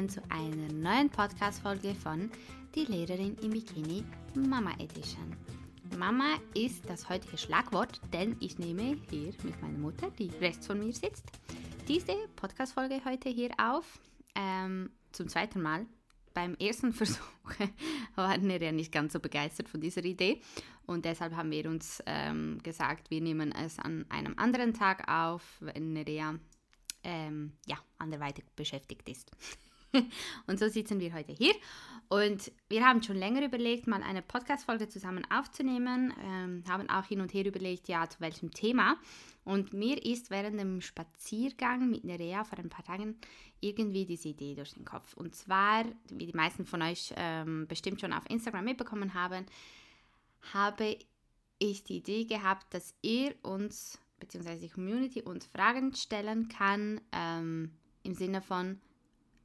Willkommen zu einer neuen Podcast-Folge von Die Lehrerin im Bikini Mama Edition. Mama ist das heutige Schlagwort, denn ich nehme hier mit meiner Mutter, die rechts von mir sitzt, diese Podcast-Folge heute hier auf. Ähm, zum zweiten Mal. Beim ersten Versuch waren wir ja nicht ganz so begeistert von dieser Idee und deshalb haben wir uns ähm, gesagt, wir nehmen es an einem anderen Tag auf, wenn Nerea ähm, ja, anderweitig beschäftigt ist. und so sitzen wir heute hier. Und wir haben schon länger überlegt, mal eine Podcast-Folge zusammen aufzunehmen, ähm, haben auch hin und her überlegt, ja, zu welchem Thema. Und mir ist während dem Spaziergang mit Nerea vor ein paar Tagen irgendwie diese Idee durch den Kopf. Und zwar, wie die meisten von euch ähm, bestimmt schon auf Instagram mitbekommen haben, habe ich die Idee gehabt, dass ihr uns, beziehungsweise die Community, uns Fragen stellen kann, ähm, im Sinne von,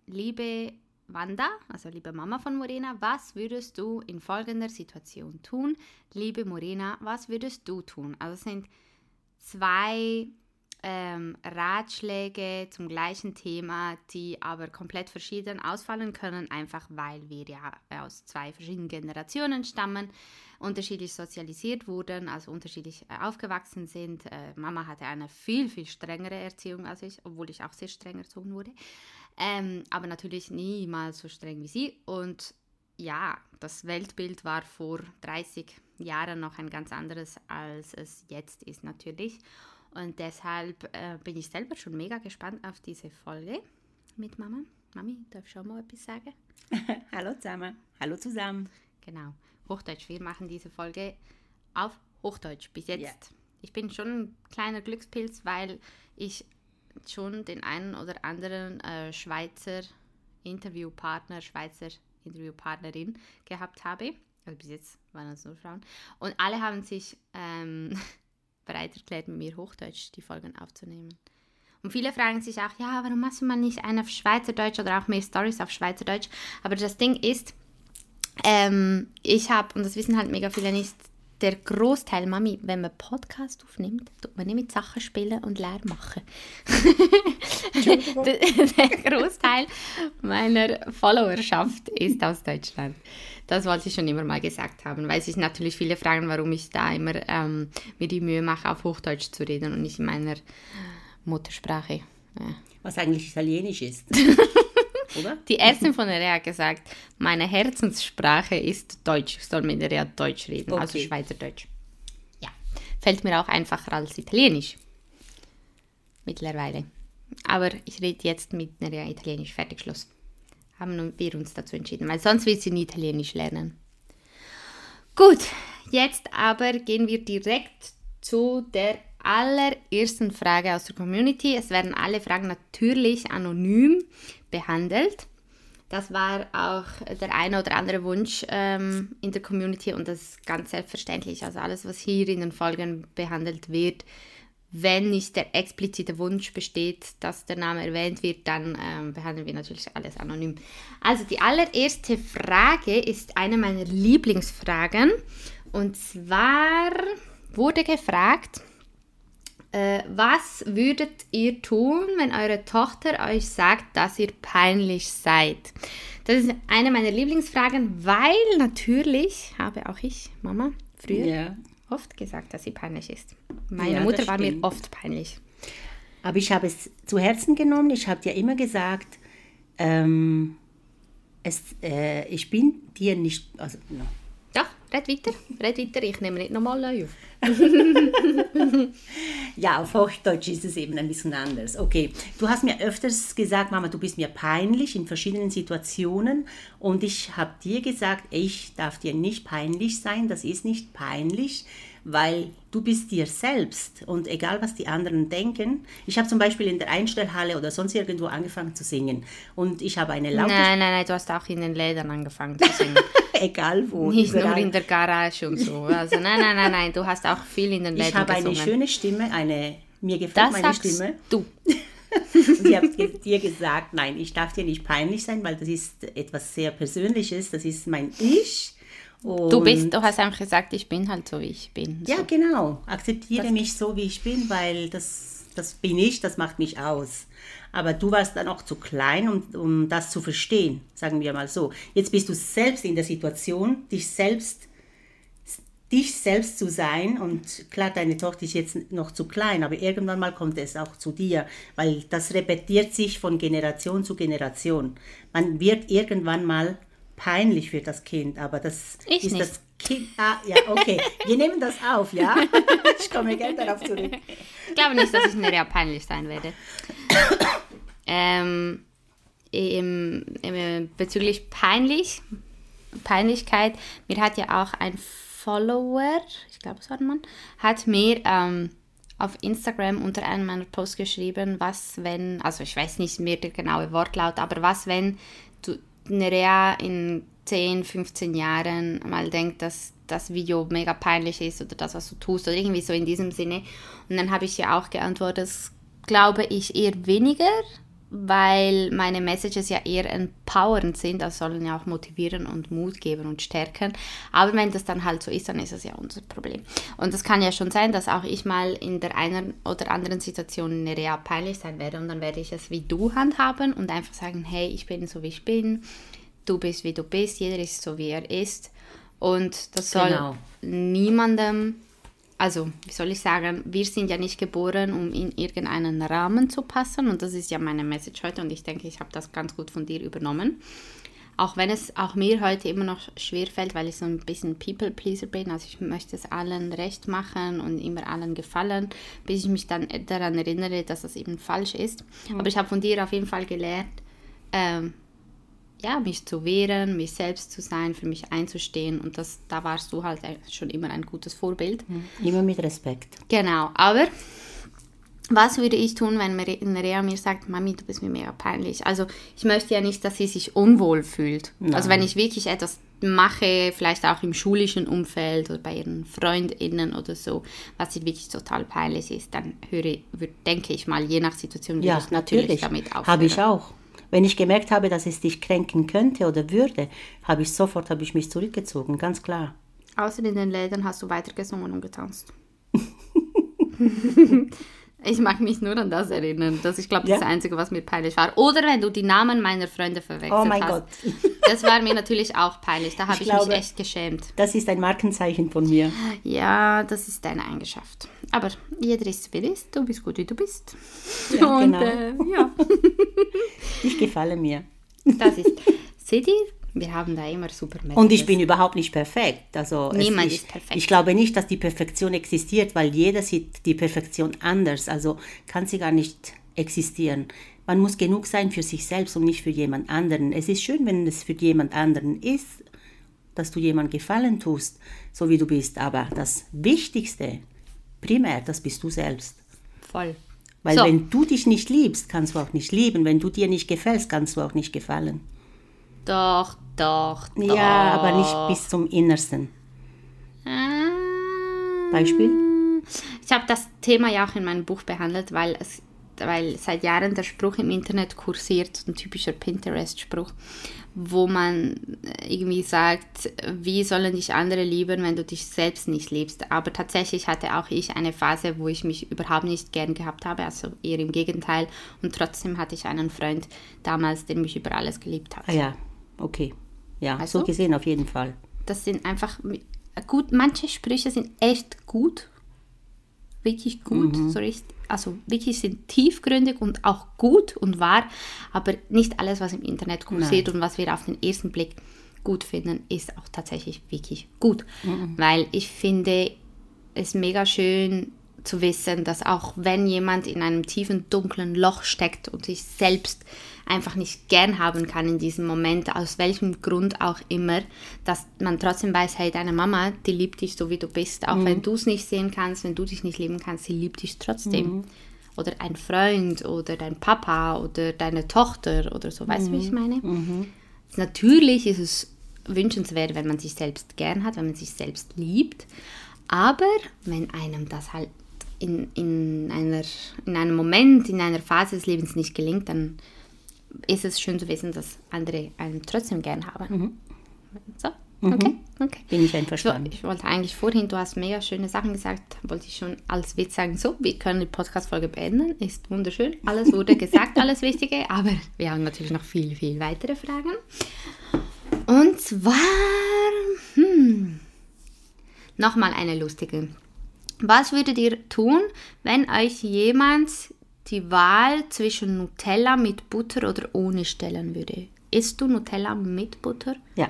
liebe Wanda, also liebe Mama von Morena, was würdest du in folgender Situation tun? Liebe Morena, was würdest du tun? Also es sind zwei ähm, Ratschläge zum gleichen Thema, die aber komplett verschieden ausfallen können, einfach weil wir ja aus zwei verschiedenen Generationen stammen, unterschiedlich sozialisiert wurden, also unterschiedlich äh, aufgewachsen sind. Äh, Mama hatte eine viel, viel strengere Erziehung als ich, obwohl ich auch sehr streng erzogen wurde. Ähm, aber natürlich niemals so streng wie sie. Und ja, das Weltbild war vor 30 Jahren noch ein ganz anderes, als es jetzt ist natürlich. Und deshalb äh, bin ich selber schon mega gespannt auf diese Folge mit Mama. Mami, darf ich schon mal etwas sagen? Hallo zusammen. Hallo zusammen. Genau, Hochdeutsch. Wir machen diese Folge auf Hochdeutsch bis jetzt. Yeah. Ich bin schon ein kleiner Glückspilz, weil ich schon den einen oder anderen äh, Schweizer Interviewpartner, Schweizer Interviewpartnerin gehabt habe. Also bis jetzt waren es nur Frauen. Und alle haben sich ähm, bereit erklärt, mit mir Hochdeutsch die Folgen aufzunehmen. Und viele fragen sich auch, ja, warum machst du mal nicht einen auf Schweizerdeutsch oder auch mehr Stories auf Schweizerdeutsch? Aber das Ding ist, ähm, ich habe, und das wissen halt mega viele nicht, der Großteil, Mami, wenn man Podcast aufnimmt, tut man nicht mit Sachen spielen und leer machen. der, der Großteil meiner Followerschaft ist aus Deutschland. Das wollte ich schon immer mal gesagt haben, weil sich natürlich viele fragen, warum ich da immer ähm, mir die Mühe mache, auf Hochdeutsch zu reden und nicht in meiner Muttersprache. Ja. Was eigentlich Italienisch ist. oder? Die Ärztin von der Rea hat gesagt, meine Herzenssprache ist Deutsch. Ich soll mit der Rea Deutsch reden, also okay. also Schweizerdeutsch. Ja, fällt mir auch einfacher als Italienisch. Mittlerweile. Aber ich rede jetzt mit der Rea Italienisch. Fertig, Schluss. Haben wir uns dazu entschieden, weil sonst will sie nie Italienisch lernen. Gut, jetzt aber gehen wir direkt zu der allerersten Frage aus der Community. Es werden alle Fragen natürlich anonym behandelt. Das war auch der eine oder andere Wunsch ähm, in der Community und das ist ganz selbstverständlich. Also alles, was hier in den Folgen behandelt wird, wenn nicht der explizite Wunsch besteht, dass der Name erwähnt wird, dann ähm, behandeln wir natürlich alles anonym. Also die allererste Frage ist eine meiner Lieblingsfragen und zwar wurde gefragt, äh, was würdet ihr tun, wenn eure Tochter euch sagt, dass ihr peinlich seid? Das ist eine meiner Lieblingsfragen, weil natürlich habe auch ich, Mama, früher ja. oft gesagt, dass sie peinlich ist. Meine ja, Mutter war mir oft peinlich. Aber ich habe es zu Herzen genommen. Ich habe dir immer gesagt, ähm, es, äh, ich bin dir nicht, also no, ja, red weiter. Red weiter, ich nehme nicht nochmal neu auf. ja, auf Hochdeutsch ist es eben ein bisschen anders. Okay, du hast mir öfters gesagt, Mama, du bist mir peinlich in verschiedenen Situationen und ich habe dir gesagt, ich darf dir nicht peinlich sein, das ist nicht peinlich, weil du bist dir selbst und egal was die anderen denken. Ich habe zum Beispiel in der Einstellhalle oder sonst irgendwo angefangen zu singen und ich habe eine laute... Nein, nein, nein, du hast auch in den Lädern angefangen zu singen. egal wo. Nicht überall. nur in der Garage und so. Also nein, nein, nein, nein, du hast auch viel in den Lädern Ich habe gesungen. eine schöne Stimme, eine... Mir gefällt das meine Stimme. du. und ich habe dir gesagt, nein, ich darf dir nicht peinlich sein, weil das ist etwas sehr Persönliches, das ist mein Ich und du bist, du hast einfach gesagt, ich bin halt so, wie ich bin. Ja, genau. Akzeptiere das mich so, wie ich bin, weil das, das bin ich, das macht mich aus. aber du warst dann auch zu klein, um, um das zu verstehen, sagen wir mal so. Jetzt bist du selbst in der Situation, dich selbst dich selbst zu sein und klar, deine Tochter ist jetzt noch zu klein, aber irgendwann mal kommt es auch zu dir, weil das repetiert sich von Generation zu Generation. Man wird irgendwann mal peinlich für das Kind, aber das ich ist nicht. das Kind. Ah, ja, okay. Wir nehmen das auf, ja? Ich komme gerne darauf zurück. Ich glaube nicht, dass ich Nerea peinlich sein werde. ähm, im, im, bezüglich peinlich, Peinlichkeit, mir hat ja auch ein Follower, ich glaube es war ein Mann, hat mir ähm, auf Instagram unter einem meiner Posts geschrieben, was wenn, also ich weiß nicht mehr der genaue Wortlaut, aber was wenn Nerea in 10, 15 Jahren mal denkt, dass das Video mega peinlich ist oder das, was du tust oder irgendwie so in diesem Sinne. Und dann habe ich ja auch geantwortet, das glaube ich eher weniger, weil meine Messages ja eher empowernd sind, das sollen ja auch motivieren und Mut geben und stärken. Aber wenn das dann halt so ist, dann ist das ja unser Problem. Und das kann ja schon sein, dass auch ich mal in der einen oder anderen Situation real peinlich sein werde und dann werde ich es wie du handhaben und einfach sagen, hey, ich bin so wie ich bin, du bist wie du bist, jeder ist so wie er ist und das soll Genau. niemandem also, wie soll ich sagen, wir sind ja nicht geboren, um in irgendeinen Rahmen zu passen. Und das ist ja meine Message heute. Und ich denke, ich habe das ganz gut von dir übernommen. Auch wenn es auch mir heute immer noch schwer fällt, weil ich so ein bisschen People-Pleaser bin. Also ich möchte es allen recht machen und immer allen gefallen, bis ich mich dann daran erinnere, dass das eben falsch ist. Aber ich habe von dir auf jeden Fall gelernt, ähm, ja, mich zu wehren, mich selbst zu sein, für mich einzustehen. Und das, da warst du halt schon immer ein gutes Vorbild. Immer mit Respekt. Genau, aber was würde ich tun, wenn Nerea mir sagt, Mami, du bist mir mega peinlich? Also ich möchte ja nicht, dass sie sich unwohl fühlt. Also wenn ich wirklich etwas mache, vielleicht auch im schulischen Umfeld oder bei ihren FreundInnen oder so, was ihr wirklich total peinlich ist, dann höre, denke ich mal, je nach Situation würde Ja, ich natürlich, natürlich. damit aufhören. Habe ich auch. Wenn ich gemerkt habe, dass es dich kränken könnte oder würde, habe ich sofort habe ich mich zurückgezogen, ganz klar. Außer in den Läden hast du weiter gesungen und getanzt. ich mag mich nur an das erinnern. Das ich glaube, das Ja. Einzige, was mir peinlich war. Oder wenn du die Namen meiner Freunde verwechselt Oh mein hast. Gott. Das war mir natürlich auch peinlich. Da habe ich, glaube- mich echt geschämt. Das ist ein Markenzeichen von mir. Ja, das ist deine Eigenschaft. Aber jeder ist wie er ist. Du bist gut, wie du bist. Ja, und genau. äh, ja, Ich gefalle mir. das ist. Seht ihr? Wir haben da immer super Und ich bin überhaupt nicht perfekt. Also Niemand ich, ist perfekt. Ich glaube nicht, dass die Perfektion existiert, weil jeder sieht die Perfektion anders. Also kann sie gar nicht existieren. Man muss genug sein für sich selbst und nicht für jemand anderen. Es ist schön, wenn es für jemand anderen ist, dass du jemand Gefallen tust, so wie du bist. Aber das Wichtigste, primär, das bist du selbst. Voll. Weil So. wenn du dich nicht liebst, kannst du auch nicht lieben. Wenn du dir nicht gefällst, kannst du auch nicht gefallen. Doch, doch, doch. Ja, aber nicht bis zum Innersten. Ah. Beispiel? Ich habe das Thema ja auch in meinem Buch behandelt, weil es weil seit Jahren der Spruch im Internet kursiert, ein typischer Pinterest-Spruch, wo man irgendwie sagt, wie sollen dich andere lieben, wenn du dich selbst nicht liebst. Aber tatsächlich hatte auch ich eine Phase, wo ich mich überhaupt nicht gern gehabt habe, also eher im Gegenteil. Und trotzdem hatte ich einen Freund damals, der mich über alles geliebt hat. Ah ja, okay. Ja, Also? so gesehen auf jeden Fall. Das sind einfach gut, manche Sprüche sind echt gut, wirklich gut, so richtig, also wirklich sind tiefgründig und auch gut und wahr, aber nicht alles, was im Internet kursiert und was wir auf den ersten Blick gut finden, ist auch tatsächlich wirklich gut, weil ich finde es mega schön zu wissen, dass auch wenn jemand in einem tiefen, dunklen Loch steckt und sich selbst einfach nicht gern haben kann in diesem Moment, aus welchem Grund auch immer, dass man trotzdem weiß, hey, deine Mama, die liebt dich so, wie du bist. Auch wenn du es nicht sehen kannst, wenn du dich nicht lieben kannst, sie liebt dich trotzdem. Oder ein Freund oder dein Papa oder deine Tochter oder so. Weißt du, wie ich meine? Natürlich ist es wünschenswert, wenn man sich selbst gern hat, wenn man sich selbst liebt. Aber wenn einem das halt in, in, einer, in einem Moment, in einer Phase des Lebens nicht gelingt, dann ist es schön zu wissen, dass andere einen trotzdem gern haben. So, Okay, okay. Bin ich einverstanden. ich wollte eigentlich vorhin, du hast mega schöne Sachen gesagt, wollte ich schon als Witz sagen, so, wir können die Podcast-Folge beenden, ist wunderschön, alles wurde gesagt, alles Wichtige, aber wir haben natürlich noch viel, viel weitere Fragen. Und zwar, hm, nochmal eine lustige. Was würdet ihr tun, wenn euch jemand die Wahl zwischen Nutella mit Butter oder ohne stellen würde? Isst du Nutella mit Butter? Ja.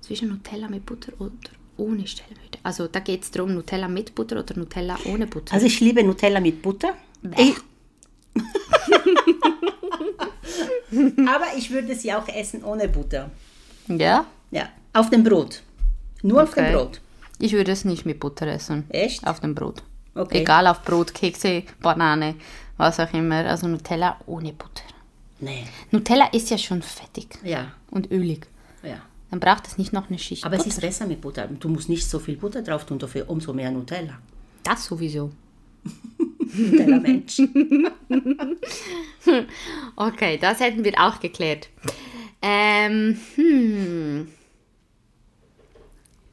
zwischen Nutella mit Butter oder ohne stellen würde. Also da geht es darum, Nutella mit Butter oder Nutella ohne Butter. Also ich liebe Nutella mit Butter. Ich, aber ich würde sie auch essen ohne Butter. ja? Ja, auf dem Brot. Nur auf dem Okay. Brot. Ich würde es nicht mit Butter essen. Echt? Auf dem Brot. Okay. Egal, auf Brot, Kekse, Banane, was auch immer. Also Nutella ohne Butter. Nee. Nutella ist ja schon fettig Ja, und ölig. ja. Dann braucht es nicht noch eine Schicht Aber es Butter. ist besser mit Butter. Du musst nicht so viel Butter drauf tun, dafür umso mehr Nutella. Das sowieso. Nutella Mensch. Okay, das hätten wir auch geklärt. Ähm, hm.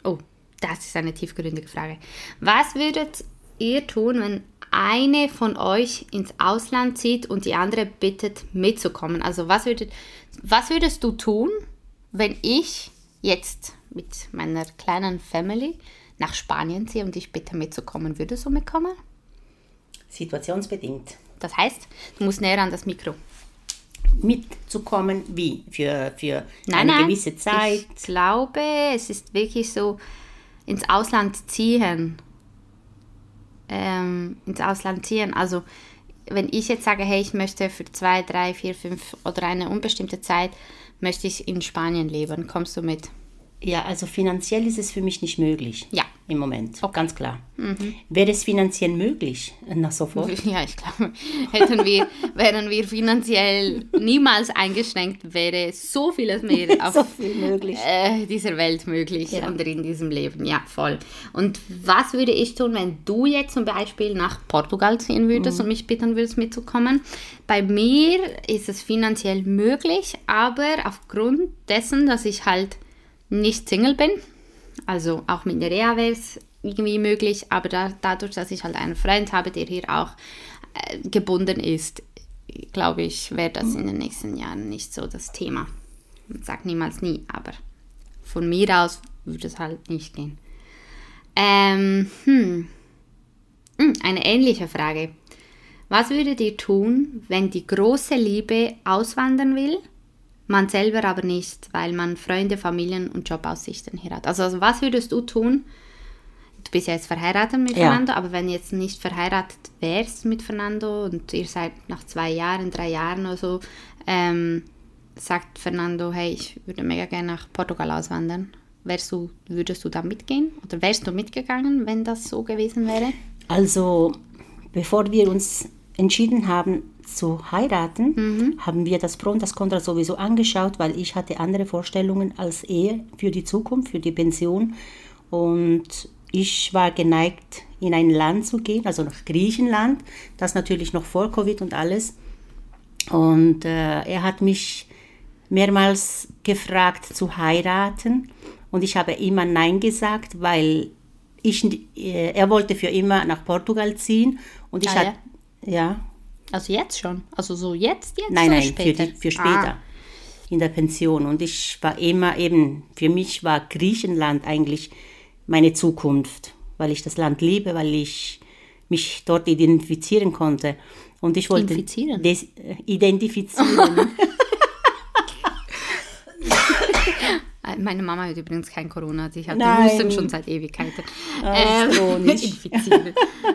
Oh, das ist eine tiefgründige Frage. Was würdet ihr tun, wenn eine von euch ins Ausland zieht und die andere bittet mitzukommen? Also was, würdet, was würdest du tun, wenn ich jetzt mit meiner kleinen Family nach Spanien ziehe und ich bitte mitzukommen? Würdest du mitkommen? Situationsbedingt. Das heißt, du musst näher an das Mikro. Mitzukommen, wie? Für, für Nein, eine nein. gewisse Zeit. Ich glaube, es ist wirklich so ins Ausland ziehen. Ähm, ins Ausland ziehen. Also wenn ich jetzt sage, hey, ich möchte für zwei, drei, vier, fünf oder eine unbestimmte Zeit, möchte ich in Spanien leben. Kommst du mit? Ja, also finanziell ist es für mich nicht möglich. Ja. Im Moment, ganz klar. Wäre es finanziell möglich? Na, sofort. Ja, ich glaube, hätten wir, wären wir finanziell niemals eingeschränkt, wäre so vieles mehr auf so viel möglich. äh, dieser Welt möglich Ja. und in diesem Leben. Ja, voll. Und was würde ich tun, wenn du jetzt zum Beispiel nach Portugal ziehen würdest und mich bitten würdest mitzukommen? Bei mir ist es finanziell möglich, aber aufgrund dessen, dass ich halt nicht Single bin, also auch mit der Reha wäre es irgendwie möglich, aber da, dadurch, dass ich halt einen Freund habe, der hier auch äh, gebunden ist, glaube ich, wäre das in den nächsten Jahren nicht so das Thema. Man sagt niemals nie, aber von mir aus würde es halt nicht gehen. Ähm, hm. Hm, Eine ähnliche Frage. Was würdet ihr tun, wenn die große Liebe auswandern will, man selber aber nicht, weil man Freunde, Familien und Jobaussichten hier hat? Also, also was würdest du tun? Du bist ja jetzt verheiratet mit Ja. Fernando, aber wenn jetzt nicht verheiratet wärst mit Fernando und ihr seid nach zwei Jahren, drei Jahren oder so, ähm, sagt Fernando, hey, ich würde mega gerne nach Portugal auswandern. Wärst du, würdest du da mitgehen? Oder wärst du mitgegangen, wenn das so gewesen wäre? Also, bevor wir uns entschieden haben zu heiraten, haben wir das Pro und das Contra sowieso angeschaut, weil ich hatte andere Vorstellungen als Ehe für die Zukunft, für die Pension. Und ich war geneigt, in ein Land zu gehen, also nach Griechenland, das natürlich noch vor Covid und alles. Und äh, er hat mich mehrmals gefragt zu heiraten. Und ich habe immer Nein gesagt, weil ich, äh, er wollte für immer nach Portugal ziehen. Und ich Ah, hatte, ja, Also jetzt schon? Also so jetzt, jetzt nein, nein, für, später? die, für später Ah, in der Pension und ich war immer eben, für mich war Griechenland eigentlich meine Zukunft, weil ich das Land liebe, weil ich mich dort identifizieren konnte und ich wollte äh, identifizieren. Äh, Meine Mama hat übrigens kein Corona. Sie hat Nein. Husten schon seit Ewigkeiten. Ah, chronisch. infizieren.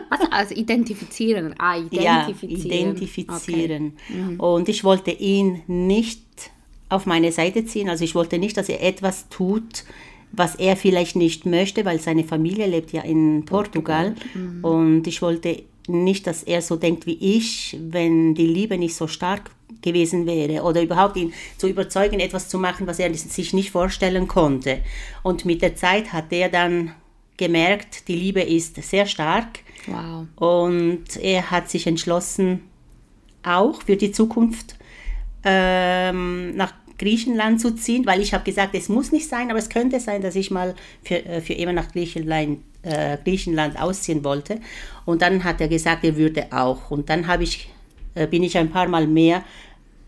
Was? Also identifizieren. Ah, ja, identifizieren. identifizieren. Mhm. Und ich wollte ihn nicht auf meine Seite ziehen. Also ich wollte nicht, dass er etwas tut, was er vielleicht nicht möchte, weil seine Familie lebt ja in Portugal. Mhm. Und ich wollte nicht, dass er so denkt wie ich, wenn die Liebe nicht so stark gewesen wäre oder überhaupt ihn zu überzeugen, etwas zu machen, was er sich nicht vorstellen konnte. Und mit der Zeit hat er dann gemerkt, die Liebe ist sehr stark Wow. und er hat sich entschlossen, auch für die Zukunft ähm, nach Griechenland zu ziehen, weil ich habe gesagt, es muss nicht sein, aber es könnte sein, dass ich mal für, äh, für immer nach Griechenland, äh, Griechenland ausziehen wollte. Und dann hat er gesagt, er würde auch. Und dann habe ich, äh, bin ich ein paar Mal mehr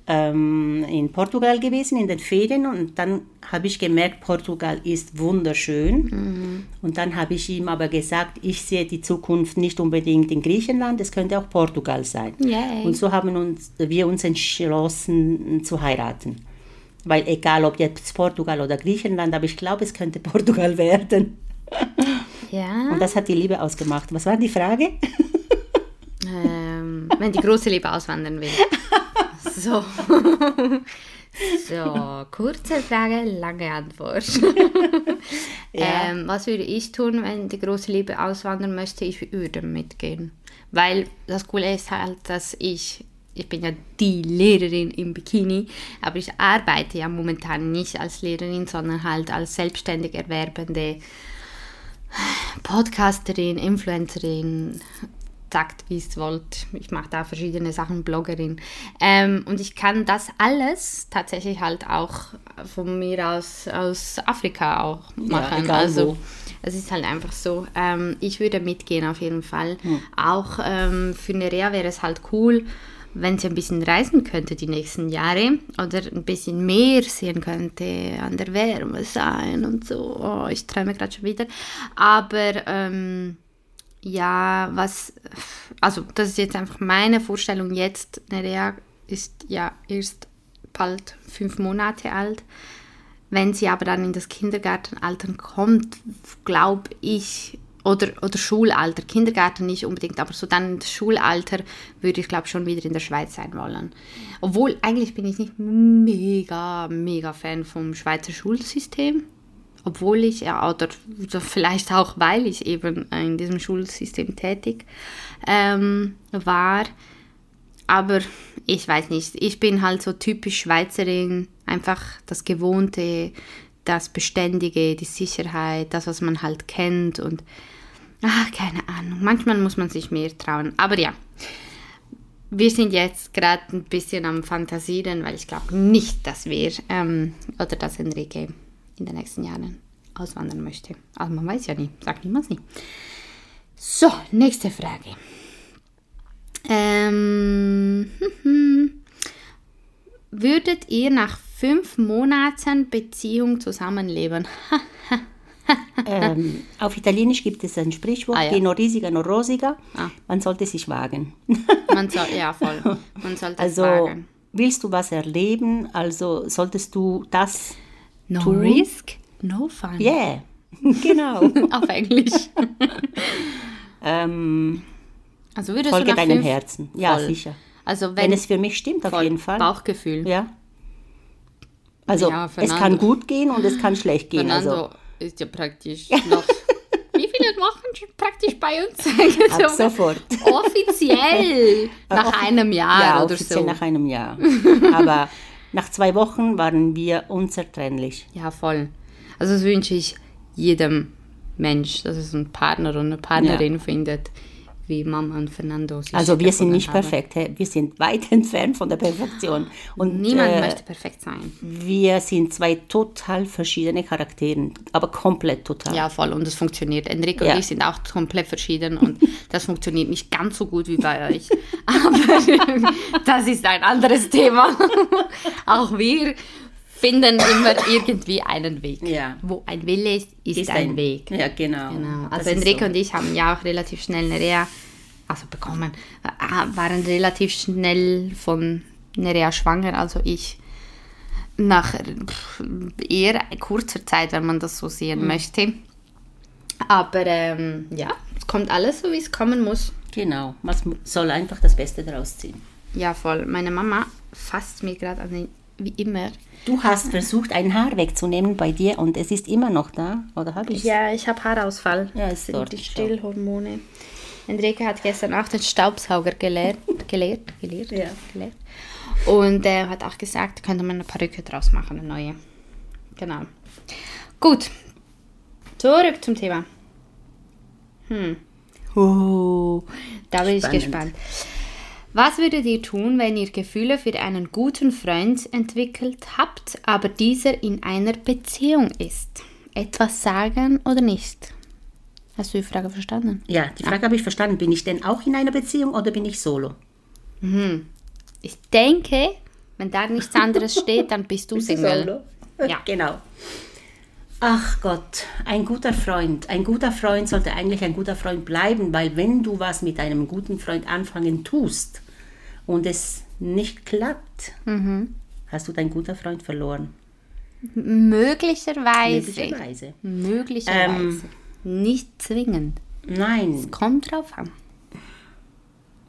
ähm, in Portugal gewesen in den Ferien und dann habe ich gemerkt, Portugal ist wunderschön. Mhm. Und dann habe ich ihm aber gesagt, ich sehe die Zukunft nicht unbedingt in Griechenland, es könnte auch Portugal sein. Yay. Und so haben uns, wir uns entschlossen zu heiraten. Weil egal ob jetzt Portugal oder Griechenland, aber ich glaube, es könnte Portugal werden. Ja. Und das hat die Liebe ausgemacht. Was war die Frage? Ähm, wenn die große Liebe auswandern will. So. so, kurze Frage, lange Antwort. ja. ähm, was würde ich tun, wenn die große Liebe auswandern möchte? Ich würde mitgehen. Weil das Coole ist halt, dass ich, ich bin ja die Lehrerin im Bikini, aber ich arbeite ja momentan nicht als Lehrerin, sondern halt als selbstständig erwerbende Podcasterin, Influencerin, sagt, wie es wollt. Ich mache da verschiedene Sachen, Bloggerin. Ähm, und ich kann das alles tatsächlich halt auch von mir aus aus Afrika auch machen. Ja, also es ist halt einfach so. Ähm, ich würde mitgehen auf jeden Fall. Hm. Auch ähm, für Nerea wäre es halt cool, wenn sie ein bisschen reisen könnte die nächsten Jahre oder ein bisschen mehr sehen könnte, an der Wärme sein und so. Oh, ich träume gerade schon wieder. Aber ähm, ja, was, also das ist jetzt einfach meine Vorstellung jetzt. Nerea ist ja erst bald fünf Monate alt. Wenn sie aber dann in das Kindergartenalter kommt, glaube ich, oder, oder Schulalter, Kindergarten nicht unbedingt, aber so dann das Schulalter würde ich glaube schon wieder in der Schweiz sein wollen. Obwohl eigentlich bin ich nicht mega, mega Fan vom Schweizer Schulsystem. Obwohl ich, ja, oder, vielleicht auch weil ich eben in diesem Schulsystem tätig ähm, war. Aber ich weiß nicht, ich bin halt so typisch Schweizerin, einfach das Gewohnte, das Beständige, die Sicherheit, das, was man halt kennt. Und ach, keine Ahnung. Manchmal muss man sich mehr trauen. Aber ja, wir sind jetzt gerade ein bisschen am Fantasieren, weil ich glaube nicht, dass wir ähm, oder dass Enrique in den nächsten Jahren auswandern möchte. Also man weiß ja nie, sagt niemand nie. So, nächste Frage. Ähm, würdet ihr nach fünf Monaten Beziehung zusammenleben? ähm, auf Italienisch gibt es ein Sprichwort, ah, ja. no risica, no rosica. Ah. Man sollte sich wagen. Man soll, ja, voll. Man sollte also, wagen. Willst du was erleben, also solltest du das No tun. risk, no fun. Yeah, genau. Auf Englisch. ähm, also würdest folge du deinem fünf? Herzen. Ja, Voll. sicher. Also wenn, wenn, es für mich stimmt, auf jeden Fall. Bauchgefühl. Ja. Also ja, es kann gut gehen und es kann schlecht gehen. Fernando also. Ist ja praktisch noch wie viele Wochen praktisch bei uns? Ab sofort. Offiziell nach einem Jahr ja, oder offiziell so. nach einem Jahr. Aber nach zwei Wochen waren wir unzertrennlich. Ja, voll. Also das wünsche ich jedem Mensch, dass es einen Partner oder eine Partnerin ja. findet, wie Mama und Fernando Also wir sind nicht haben. perfekt, wir sind weit entfernt von der Perfektion. Und Niemand äh, möchte perfekt sein. Wir sind zwei total verschiedene Charakteren, aber komplett total. Ja, voll und es funktioniert. Enrico ja. und ich sind auch komplett verschieden und das funktioniert nicht ganz so gut wie bei euch. Aber das ist ein anderes Thema. auch wir finden immer irgendwie einen Weg. Ja. Wo ein Wille ist, ist, ist ein, ein, Weg. Ja, genau. genau. Also Enrique so. und ich haben ja auch relativ schnell Nerea also bekommen, äh, waren relativ schnell von Nerea schwanger, also ich nach eher kurzer Zeit, wenn man das so sehen mhm. möchte. Aber ähm, ja, es kommt alles so, wie es kommen muss. Genau, man soll einfach das Beste daraus ziehen. Ja, voll. Meine Mama fasst mir gerade an den wie immer. Du hast versucht, ein Haar wegzunehmen bei dir und es ist immer noch da, oder habe ich Ja, ich habe Haarausfall. Ja, es sind die Stillhormone. Enrique hat gestern auch den Staubsauger geleert, geleert, geleert, ja. geleert. Und er äh, hat auch gesagt, könnte man eine Perücke draus machen, eine neue. Genau. Gut. Zurück zum Thema. Hm. Uh, da bin Spannend. ich gespannt. Was würdet ihr tun, wenn ihr Gefühle für einen guten Freund entwickelt habt, aber dieser in einer Beziehung ist? Etwas sagen oder nicht? Hast du die Frage verstanden? Ja, die Frage habe ich verstanden. Bin ich denn auch in einer Beziehung oder bin ich solo? Ich denke, wenn da nichts anderes steht, dann bist du Single. Ja. Genau. Ach Gott, ein guter Freund. Ein guter Freund sollte eigentlich ein guter Freund bleiben, weil wenn du was mit einem guten Freund anfangen tust und es nicht klappt, hast du deinen guten Freund verloren. Möglicherweise. Möglicherweise. Möglicherweise. Nicht zwingend. Nein, Kommt drauf an.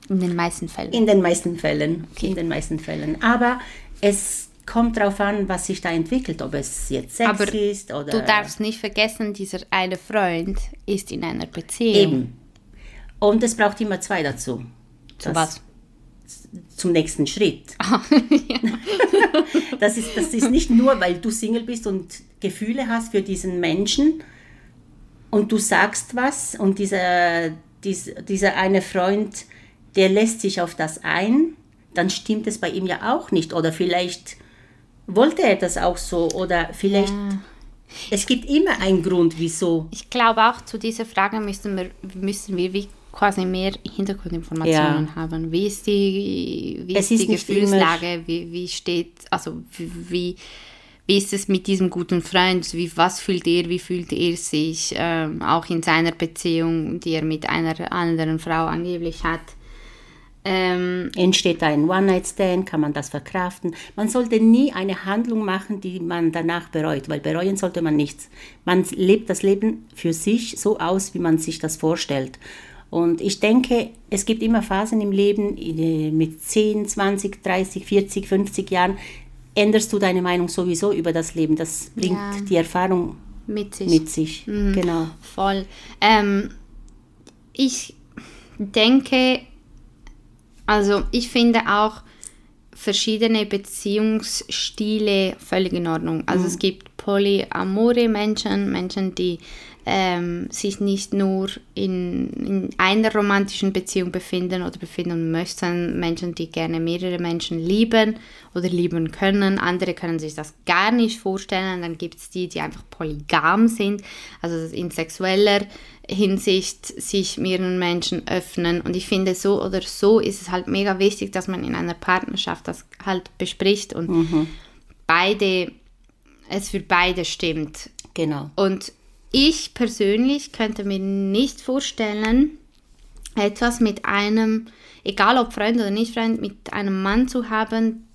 In den meisten Fällen. in den meisten Fällen. In den meisten Fällen. Aber es kommt darauf an, was sich da entwickelt, ob es jetzt Sex Aber ist oder Du darfst nicht vergessen, dieser eine Freund ist in einer Beziehung. eben. Und es braucht immer zwei dazu. Zu was? zum nächsten Schritt. das, ist, das ist nicht nur, weil du Single bist und Gefühle hast für diesen Menschen und du sagst was und dieser, dies, dieser eine Freund, der lässt sich auf das ein, dann stimmt es bei ihm ja auch nicht. Oder vielleicht wollte er das auch so oder vielleicht... Es gibt immer einen Grund, wieso. Ich glaube auch zu dieser Frage müssen wir, müssen wir wie quasi mehr Hintergrundinformationen Ja. haben. Wie ist die, wie Es ist die Gefühlslage? Wie, wie steht, also wie, wie ist es mit diesem guten Freund? Wie, was fühlt er? Wie fühlt er sich? Ähm, auch in seiner Beziehung, die er mit einer anderen Frau angeblich hat. Ähm, Entsteht da ein One-Night-Stand, kann man das verkraften. Man sollte nie eine Handlung machen, die man danach bereut, weil bereuen sollte man nichts. Man lebt das Leben für sich so aus, wie man sich das vorstellt. Und ich denke, es gibt immer Phasen im Leben, äh, mit 10, 20, 30, 40, 50 Jahren änderst du deine Meinung sowieso über das Leben. Das bringt Ja. die Erfahrung mit sich. mit sich. Genau. Voll. Ähm, ich denke, also ich finde auch verschiedene Beziehungsstile völlig in Ordnung. Also es gibt polyamore Menschen, Menschen, die ähm, sich nicht nur in, in einer romantischen Beziehung befinden oder befinden möchten, Menschen, die gerne mehrere Menschen lieben oder lieben können. Andere können sich das gar nicht vorstellen. Dann gibt es die, die einfach polygam sind, also in sexueller Hinsicht sich mehreren Menschen öffnen. Und ich finde, so oder so ist es halt mega wichtig, dass man in einer Partnerschaft das halt bespricht und beide, es für beide stimmt. Genau. Und ich persönlich könnte mir nicht vorstellen, etwas mit einem, egal ob Freund oder nicht Freund, mit einem Mann zu haben,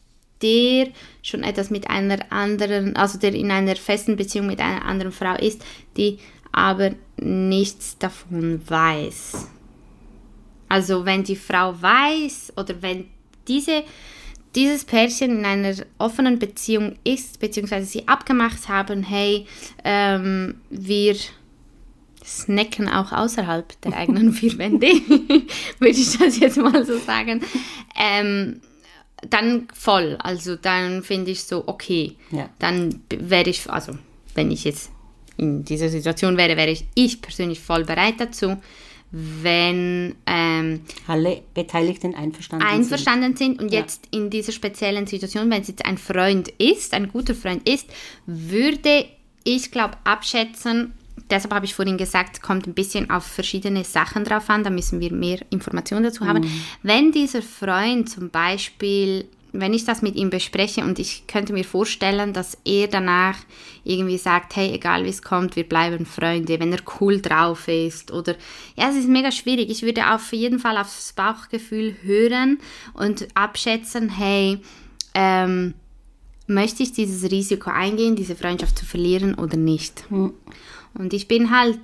der schon etwas mit einer anderen, also der in einer festen Beziehung mit einer anderen Frau ist, die aber nichts davon weiß. Also wenn die Frau weiß oder wenn diese, dieses Pärchen in einer offenen Beziehung ist, beziehungsweise sie abgemacht haben, hey, ähm, wir snacken auch außerhalb der eigenen vier Wände, würde ich das jetzt mal so sagen, ähm, dann voll. Also dann finde ich so, okay, Ja. dann wäre ich, also wenn ich jetzt in dieser Situation wäre, wäre ich, ich persönlich voll bereit dazu, wenn ähm, Alle Beteiligten einverstanden, sind. einverstanden sind und jetzt in dieser speziellen Situation, wenn es jetzt ein Freund ist, ein guter Freund ist, würde ich glaube abschätzen, deshalb habe ich vorhin gesagt, kommt ein bisschen auf verschiedene Sachen drauf an, da müssen wir mehr Informationen dazu haben. Wenn dieser Freund zum Beispiel, wenn ich das mit ihm bespreche und ich könnte mir vorstellen, dass er danach irgendwie sagt, hey, egal wie es kommt, wir bleiben Freunde, wenn er cool drauf ist oder ja, es ist mega schwierig. Ich würde auf jeden Fall aufs Bauchgefühl hören und abschätzen, hey, ähm, möchte ich dieses Risiko eingehen, diese Freundschaft zu verlieren oder nicht? Und ich bin halt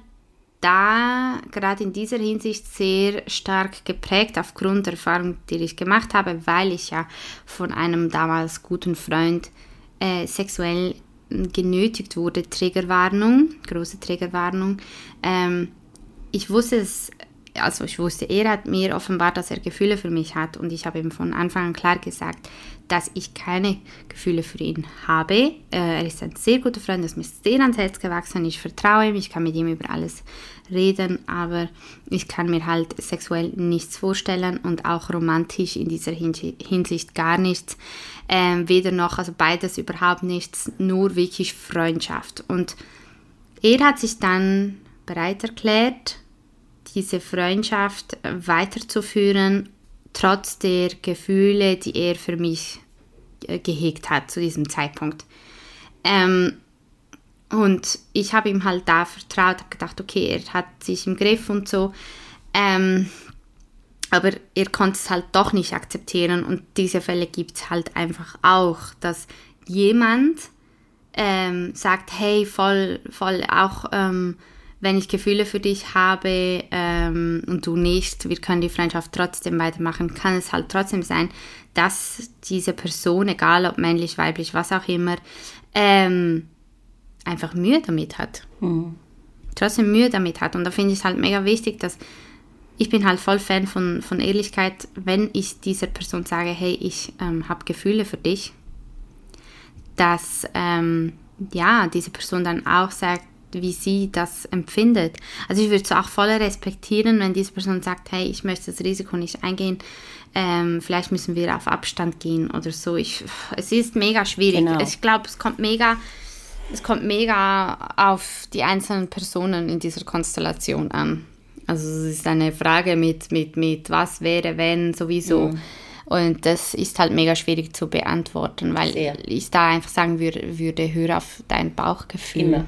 da gerade in dieser Hinsicht sehr stark geprägt aufgrund der Erfahrung, die ich gemacht habe, weil ich ja von einem damals guten Freund äh, sexuell genötigt wurde. Triggerwarnung, große Triggerwarnung. Ähm, ich wusste, dass also ich wusste, er hat mir offenbart, dass er Gefühle für mich hat und ich habe ihm von Anfang an klar gesagt, dass ich keine Gefühle für ihn habe. Äh, er ist ein sehr guter Freund, ist mir sehr ans Herz gewachsen, ich vertraue ihm, ich kann mit ihm über alles reden, aber ich kann mir halt sexuell nichts vorstellen und auch romantisch in dieser Hinsicht gar nichts. Ähm, weder noch, also beides überhaupt nichts, nur wirklich Freundschaft. Und er hat sich dann bereit erklärt, diese Freundschaft weiterzuführen, trotz der Gefühle, die er für mich äh, gehegt hat zu diesem Zeitpunkt. Ähm, und ich habe ihm halt da vertraut, habe gedacht, okay, er hat sich im Griff und so. Ähm, aber er konnte es halt doch nicht akzeptieren und diese Fälle gibt es halt einfach auch, dass jemand ähm, sagt, hey, voll, voll auch ähm, wenn ich Gefühle für dich habe ähm, und du nicht, wir können die Freundschaft trotzdem weitermachen, kann es halt trotzdem sein, dass diese Person, egal ob männlich, weiblich, was auch immer, ähm, einfach Mühe damit hat. Mhm. Trotzdem Mühe damit hat. Und da finde ich es halt mega wichtig, dass ich bin halt voll Fan von, von Ehrlichkeit, wenn ich dieser Person sage, hey, ich ähm, habe Gefühle für dich, dass ähm, ja, diese Person dann auch sagt, wie sie das empfindet. Also ich würde es auch voll respektieren, wenn diese Person sagt, hey, ich möchte das Risiko nicht eingehen, ähm, vielleicht müssen wir auf Abstand gehen oder so. Ich, es ist mega schwierig. Genau. Ich glaube, es kommt mega, es kommt mega auf die einzelnen Personen in dieser Konstellation an. Also es ist eine Frage mit, mit, mit was wäre, wenn, sowieso. Mhm. Und das ist halt mega schwierig zu beantworten, weil Sehr. ich da einfach sagen würde, würde hör auf dein Bauchgefühl. Immer.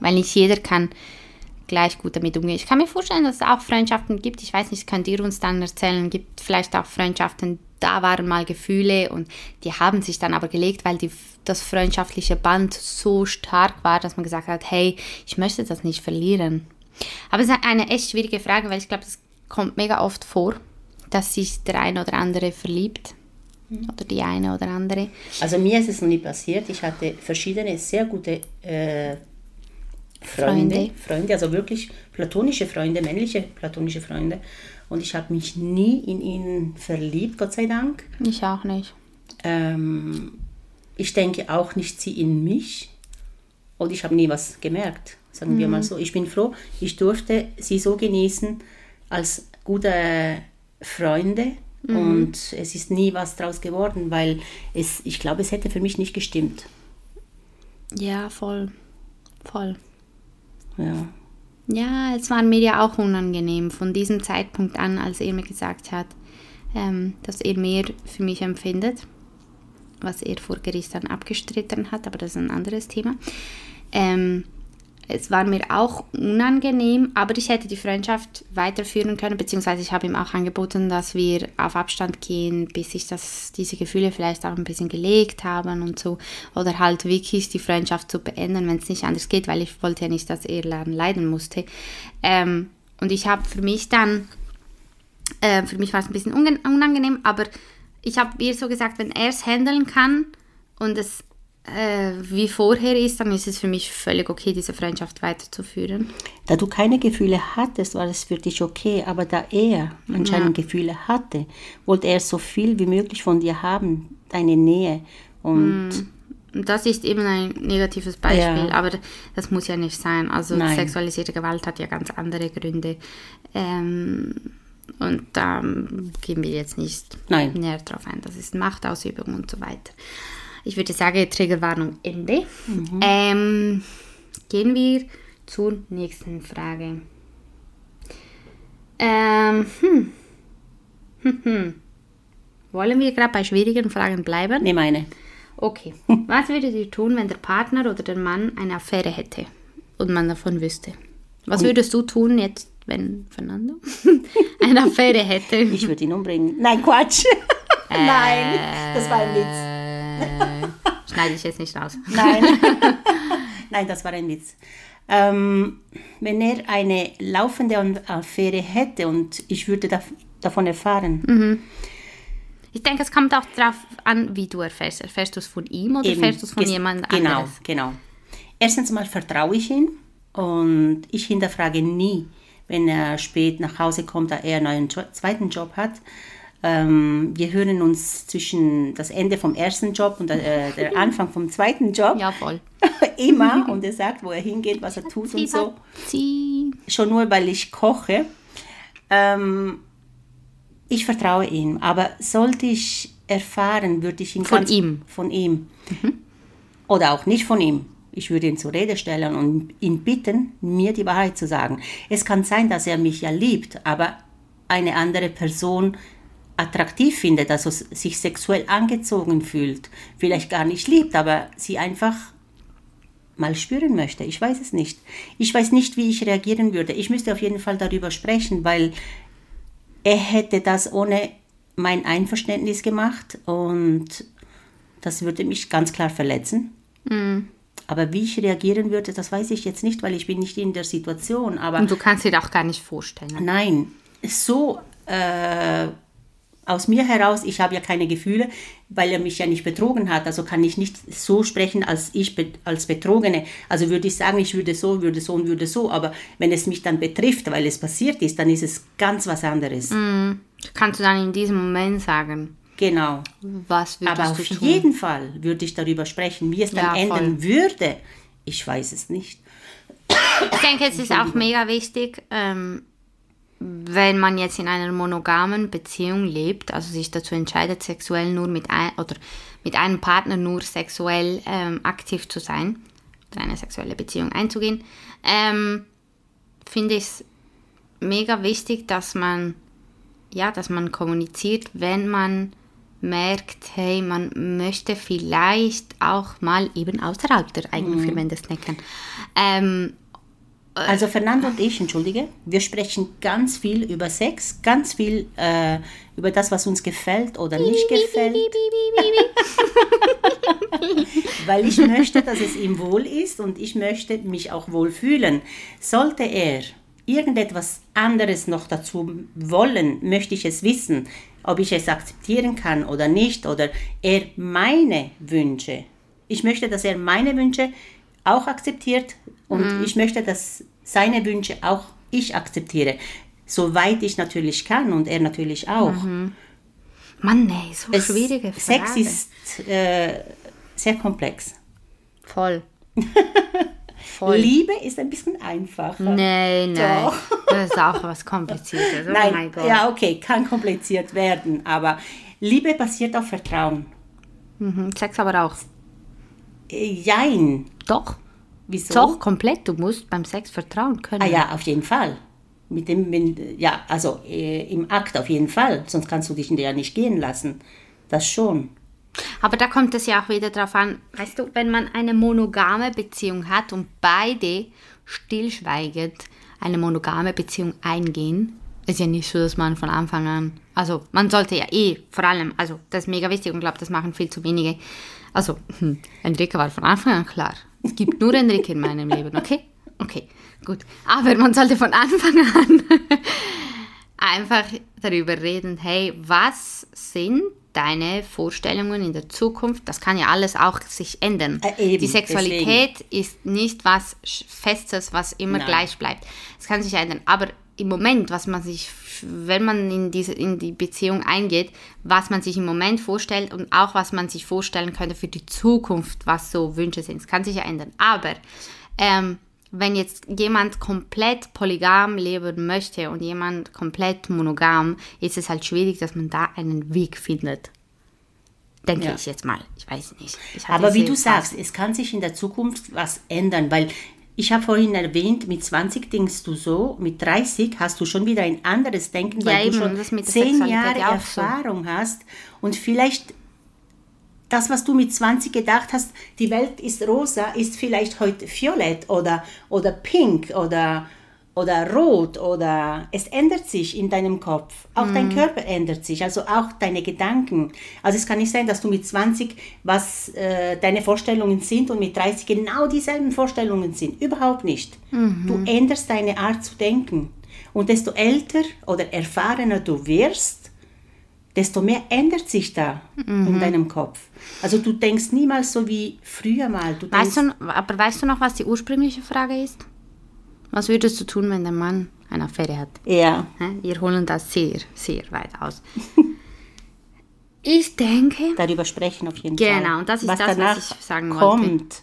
Weil nicht jeder kann gleich gut damit umgehen. Ich kann mir vorstellen, dass es auch Freundschaften gibt. Ich weiß nicht, könnt ihr uns dann erzählen, gibt vielleicht auch Freundschaften, da waren mal Gefühle und die haben sich dann aber gelegt, weil die, das freundschaftliche Band so stark war, dass man gesagt hat, hey, ich möchte das nicht verlieren. Aber es ist eine echt schwierige Frage, weil ich glaube, das kommt mega oft vor, dass sich der eine oder andere verliebt. Mhm. Oder die eine oder andere. Also mir ist es noch nie passiert. Ich hatte verschiedene sehr gute äh, Freunde, Freunde, Freunde, also wirklich platonische Freunde, männliche platonische Freunde. Und ich habe mich nie in ihn verliebt, Gott sei Dank. Ich auch nicht. Ähm, ich denke auch nicht sie in mich. Und ich habe nie was gemerkt, sagen mhm. wir mal so. Ich bin froh, ich durfte sie so genießen als gute Freunde. Mhm. Und es ist nie was draus geworden, weil es, ich glaube, es hätte für mich nicht gestimmt. Ja, voll. Voll. Ja. Ja, es war mir ja auch unangenehm von diesem Zeitpunkt an, als er mir gesagt hat, ähm, dass er mehr für mich empfindet, was er vor Gericht dann abgestritten hat, aber das ist ein anderes Thema. Ähm, es war mir auch unangenehm, aber ich hätte die Freundschaft weiterführen können, beziehungsweise ich habe ihm auch angeboten, dass wir auf Abstand gehen, bis sich das, diese Gefühle vielleicht auch ein bisschen gelegt haben und so. Oder halt wirklich die Freundschaft zu beenden, wenn es nicht anders geht, weil ich wollte ja nicht, dass er leiden musste. Ähm, und ich habe für mich dann, äh, für mich war es ein bisschen unangenehm, aber ich habe ihr so gesagt, wenn er es handeln kann und es äh, wie vorher ist, dann ist es für mich völlig okay, diese Freundschaft weiterzuführen. Da du keine Gefühle hattest, war es für dich okay, aber da er anscheinend ja. Gefühle hatte, wollte er so viel wie möglich von dir haben, deine Nähe. Und mm. das ist eben ein negatives Beispiel, ja. aber das muss ja nicht sein. Also Nein. sexualisierte Gewalt hat ja ganz andere Gründe. Ähm, und da gehen wir jetzt nicht Nein. näher drauf ein. Das ist Machtausübung und so weiter. Ich würde sagen, Triggerwarnung Ende. Mhm. Ähm, gehen wir zur nächsten Frage. Ähm, hm. Hm, hm. Wollen wir gerade bei schwierigen Fragen bleiben? Nee, meine. Okay. Was würdet ihr tun, wenn der Partner oder der Mann eine Affäre hätte und man davon wüsste? Was würdest du tun jetzt, wenn Fernando eine Affäre hätte? Ich würde ihn umbringen. Nein, Quatsch. Äh, Nein, das war ein Witz. Schneide ich jetzt nicht raus. Nein. Nein, das war ein Witz. Ähm, wenn er eine laufende Affäre hätte und ich würde da, davon erfahren. Mhm. Ich denke, es kommt auch darauf an, wie du erfährst. Erfährst du es von ihm oder Eben, erfährst du es von jemand genau, anderes? Genau, genau. Erstens mal vertraue ich ihm und ich hinterfrage nie, wenn er spät nach Hause kommt, da er einen neuen jo zweiten Job hat. Ähm, wir hören uns zwischen das Ende vom ersten Job und der, äh, der Anfang vom zweiten Job. Ja, voll. Immer. Und er sagt, wo er hingeht, was er tut und so. Schon nur, weil ich koche. Ähm, ich vertraue ihm. Aber sollte ich erfahren, würde ich ihn Von ganz, ihm? Von ihm. Oder auch nicht von ihm. Ich würde ihn zur Rede stellen und ihn bitten, mir die Wahrheit zu sagen. Es kann sein, dass er mich ja liebt, aber eine andere Person attraktiv findet, also sich sexuell angezogen fühlt, vielleicht gar nicht liebt, aber sie einfach mal spüren möchte. Ich weiß es nicht. Ich weiß nicht, wie ich reagieren würde. Ich müsste auf jeden Fall darüber sprechen, weil er hätte das ohne mein Einverständnis gemacht und das würde mich ganz klar verletzen. Aber wie ich reagieren würde, das weiß ich jetzt nicht, weil ich bin nicht in der Situation. Aber Und du kannst dir auch gar nicht vorstellen. Nein, so äh, aus mir heraus, ich habe ja keine Gefühle, weil er mich ja nicht betrogen hat. Also kann ich nicht so sprechen als ich als Betrogene. Also würde ich sagen, ich würde so, würde so und würde so. Aber wenn es mich dann betrifft, weil es passiert ist, dann ist es ganz was anderes. Kannst du dann in diesem Moment sagen, Genau. was würdest Aber du auf tun? jeden Fall würde ich darüber sprechen, wie es dann Ja, voll. enden würde. Ich weiß es nicht. Ich denke, es ist auch mega wichtig, ähm, wenn man jetzt in einer monogamen Beziehung lebt, also sich dazu entscheidet, sexuell nur mit ein, oder mit einem Partner nur sexuell ähm, aktiv zu sein oder eine sexuelle Beziehung einzugehen, ähm, finde ich es mega wichtig, dass man ja, dass man kommuniziert, wenn man merkt, hey, man möchte vielleicht auch mal eben außerhalb der eigenen vier Wände snacken. Ähm, Also Fernando und ich, entschuldige, wir sprechen ganz viel über Sex, ganz viel äh, über das, was uns gefällt oder nicht gefällt, weil ich möchte, dass es ihm wohl ist und ich möchte mich auch wohl fühlen. Sollte er irgendetwas anderes noch dazu wollen, möchte ich es wissen, ob ich es akzeptieren kann oder nicht, oder er meine Wünsche. Ich möchte, dass er meine Wünsche auch akzeptiert und ich möchte, dass seine Wünsche auch ich akzeptiere, soweit ich natürlich kann und er natürlich auch. Mann, nee, so Es- schwierige Frage. Sex ist äh, sehr komplex. voll. voll. Liebe ist ein bisschen einfacher. Nee, nein. Doch. Das ist auch was Kompliziertes. Oh Nein, mein Gott. ja, okay, kann kompliziert werden, aber Liebe basiert auf Vertrauen. Mhm, Sex aber auch. Jein. Doch. Wieso? Doch, komplett. Du musst beim Sex vertrauen können. Ah ja, auf jeden Fall. Mit dem, wenn, ja, also äh, im Akt auf jeden Fall, sonst kannst du dich ja nicht gehen lassen. Das schon. Aber da kommt es ja auch wieder drauf an, weißt du, wenn man eine monogame Beziehung hat und beide stillschweigend eine monogame Beziehung eingehen, ist ja nicht so, dass man von Anfang an, also man sollte ja eh vor allem, also das ist mega wichtig und glaube, das machen viel zu wenige. Also, hm, Enrique war von Anfang an klar. Es gibt nur Enrique in meinem Leben, okay? Okay, gut. Aber man sollte von Anfang an einfach darüber reden, hey, was sind deine Vorstellungen in der Zukunft? Das kann ja alles auch sich ändern. Äh, eben, Die Sexualität ist nicht was Festes, was immer Nein. gleich bleibt. Es kann sich ändern. Aber im Moment, was man sich, wenn man in, diese, in die Beziehung eingeht, was man sich im Moment vorstellt und auch was man sich vorstellen könnte für die Zukunft, was so Wünsche sind. Es kann sich ja ändern. Aber ähm, wenn jetzt jemand komplett polygam leben möchte und jemand komplett monogam, ist es halt schwierig, dass man da einen Weg findet. Denke Ja. ich jetzt mal. Ich weiß nicht. Ich Aber wie du sagst, es kann sich in der Zukunft was ändern, weil ich habe vorhin erwähnt, mit 20 denkst du so, mit 30 hast du schon wieder ein anderes Denken, weil Ja, du schon das mit der zehn Sexualität Jahre ja auch so. Erfahrung hast und vielleicht das, was du mit 20 gedacht hast, die Welt ist rosa, ist vielleicht heute violett oder, oder pink oder, oder rot oder es ändert sich in deinem Kopf. Auch Mhm. dein Körper ändert sich, also auch deine Gedanken. Also es kann nicht sein, dass du mit 20 was äh, deine Vorstellungen sind und mit 30 genau dieselben Vorstellungen sind. Überhaupt nicht. Mhm. Du änderst deine Art zu denken. Und desto älter oder erfahrener du wirst, desto mehr ändert sich da Mhm. in deinem Kopf. Also du denkst niemals so wie früher mal. Du Weißt du, aber weißt du noch, was die ursprüngliche Frage ist? Was würdest du tun, wenn der Mann eine Affäre hat. Ja. Wir holen das sehr, sehr weit aus. Ich denke. Darüber sprechen auf jeden genau, Fall. Genau, und das ist was das, was ich sagen kommt, wollte.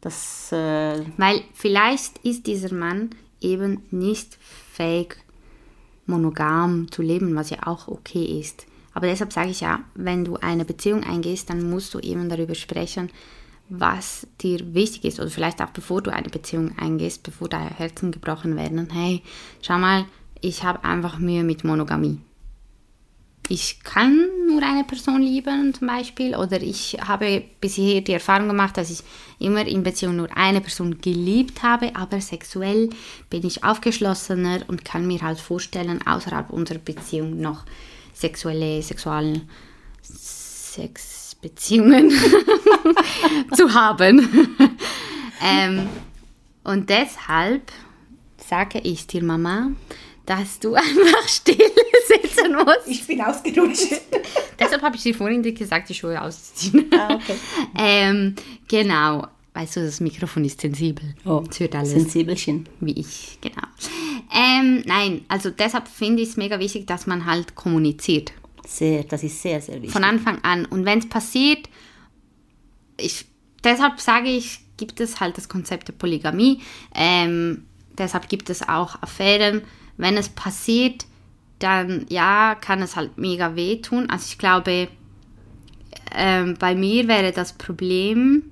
Das, äh, Weil vielleicht ist dieser Mann eben nicht fähig, monogam zu leben, was ja auch okay ist. Aber deshalb sage ich ja, wenn du eine Beziehung eingehst, dann musst du eben darüber sprechen, was dir wichtig ist. Oder vielleicht auch bevor du eine Beziehung eingehst, bevor deine Herzen gebrochen werden. Hey, schau mal, ich habe einfach Mühe mit Monogamie. Ich kann nur eine Person lieben zum Beispiel oder ich habe bisher die Erfahrung gemacht, dass ich immer in Beziehung nur eine Person geliebt habe, aber sexuell bin ich aufgeschlossener und kann mir halt vorstellen, außerhalb unserer Beziehung noch sexuelle, sexualen Sexbeziehungen zu haben. ähm, und deshalb sage ich dir, Mama, dass du einfach still sitzen musst. ich bin ausgerutscht. Deshalb habe ich dir vorhin gesagt, die Schuhe auszuziehen. ah, okay. ähm, genau. Weißt du, das Mikrofon ist sensibel. Oh, es hört alles Sensibelchen. wie ich, genau. Ähm, nein, also deshalb finde ich es mega wichtig, dass man halt kommuniziert. Sehr, das ist sehr, sehr wichtig. Von Anfang an. Und wenn es passiert, ich, deshalb sage ich, gibt es halt das Konzept der Polygamie. Ähm, deshalb gibt es auch Affären. Wenn es passiert, dann ja, kann es halt mega wehtun. Also ich glaube, ähm, bei mir wäre das Problem,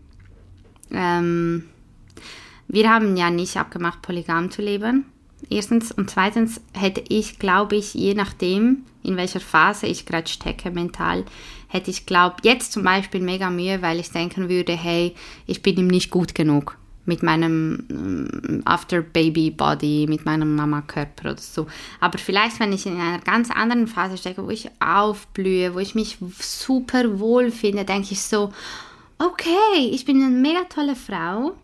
ähm, wir haben ja nicht abgemacht, polygam zu leben. Erstens. Und zweitens hätte ich, glaube ich, je nachdem, in welcher Phase ich gerade stecke mental, hätte ich, glaube jetzt zum Beispiel mega Mühe, weil ich denken würde, hey, ich bin ihm nicht gut genug mit meinem ähm, After-Baby-Body, mit meinem Mama-Körper oder so. Aber vielleicht, wenn ich in einer ganz anderen Phase stecke, wo ich aufblühe, wo ich mich super wohl finde, denke ich so, okay, ich bin eine mega tolle Frau.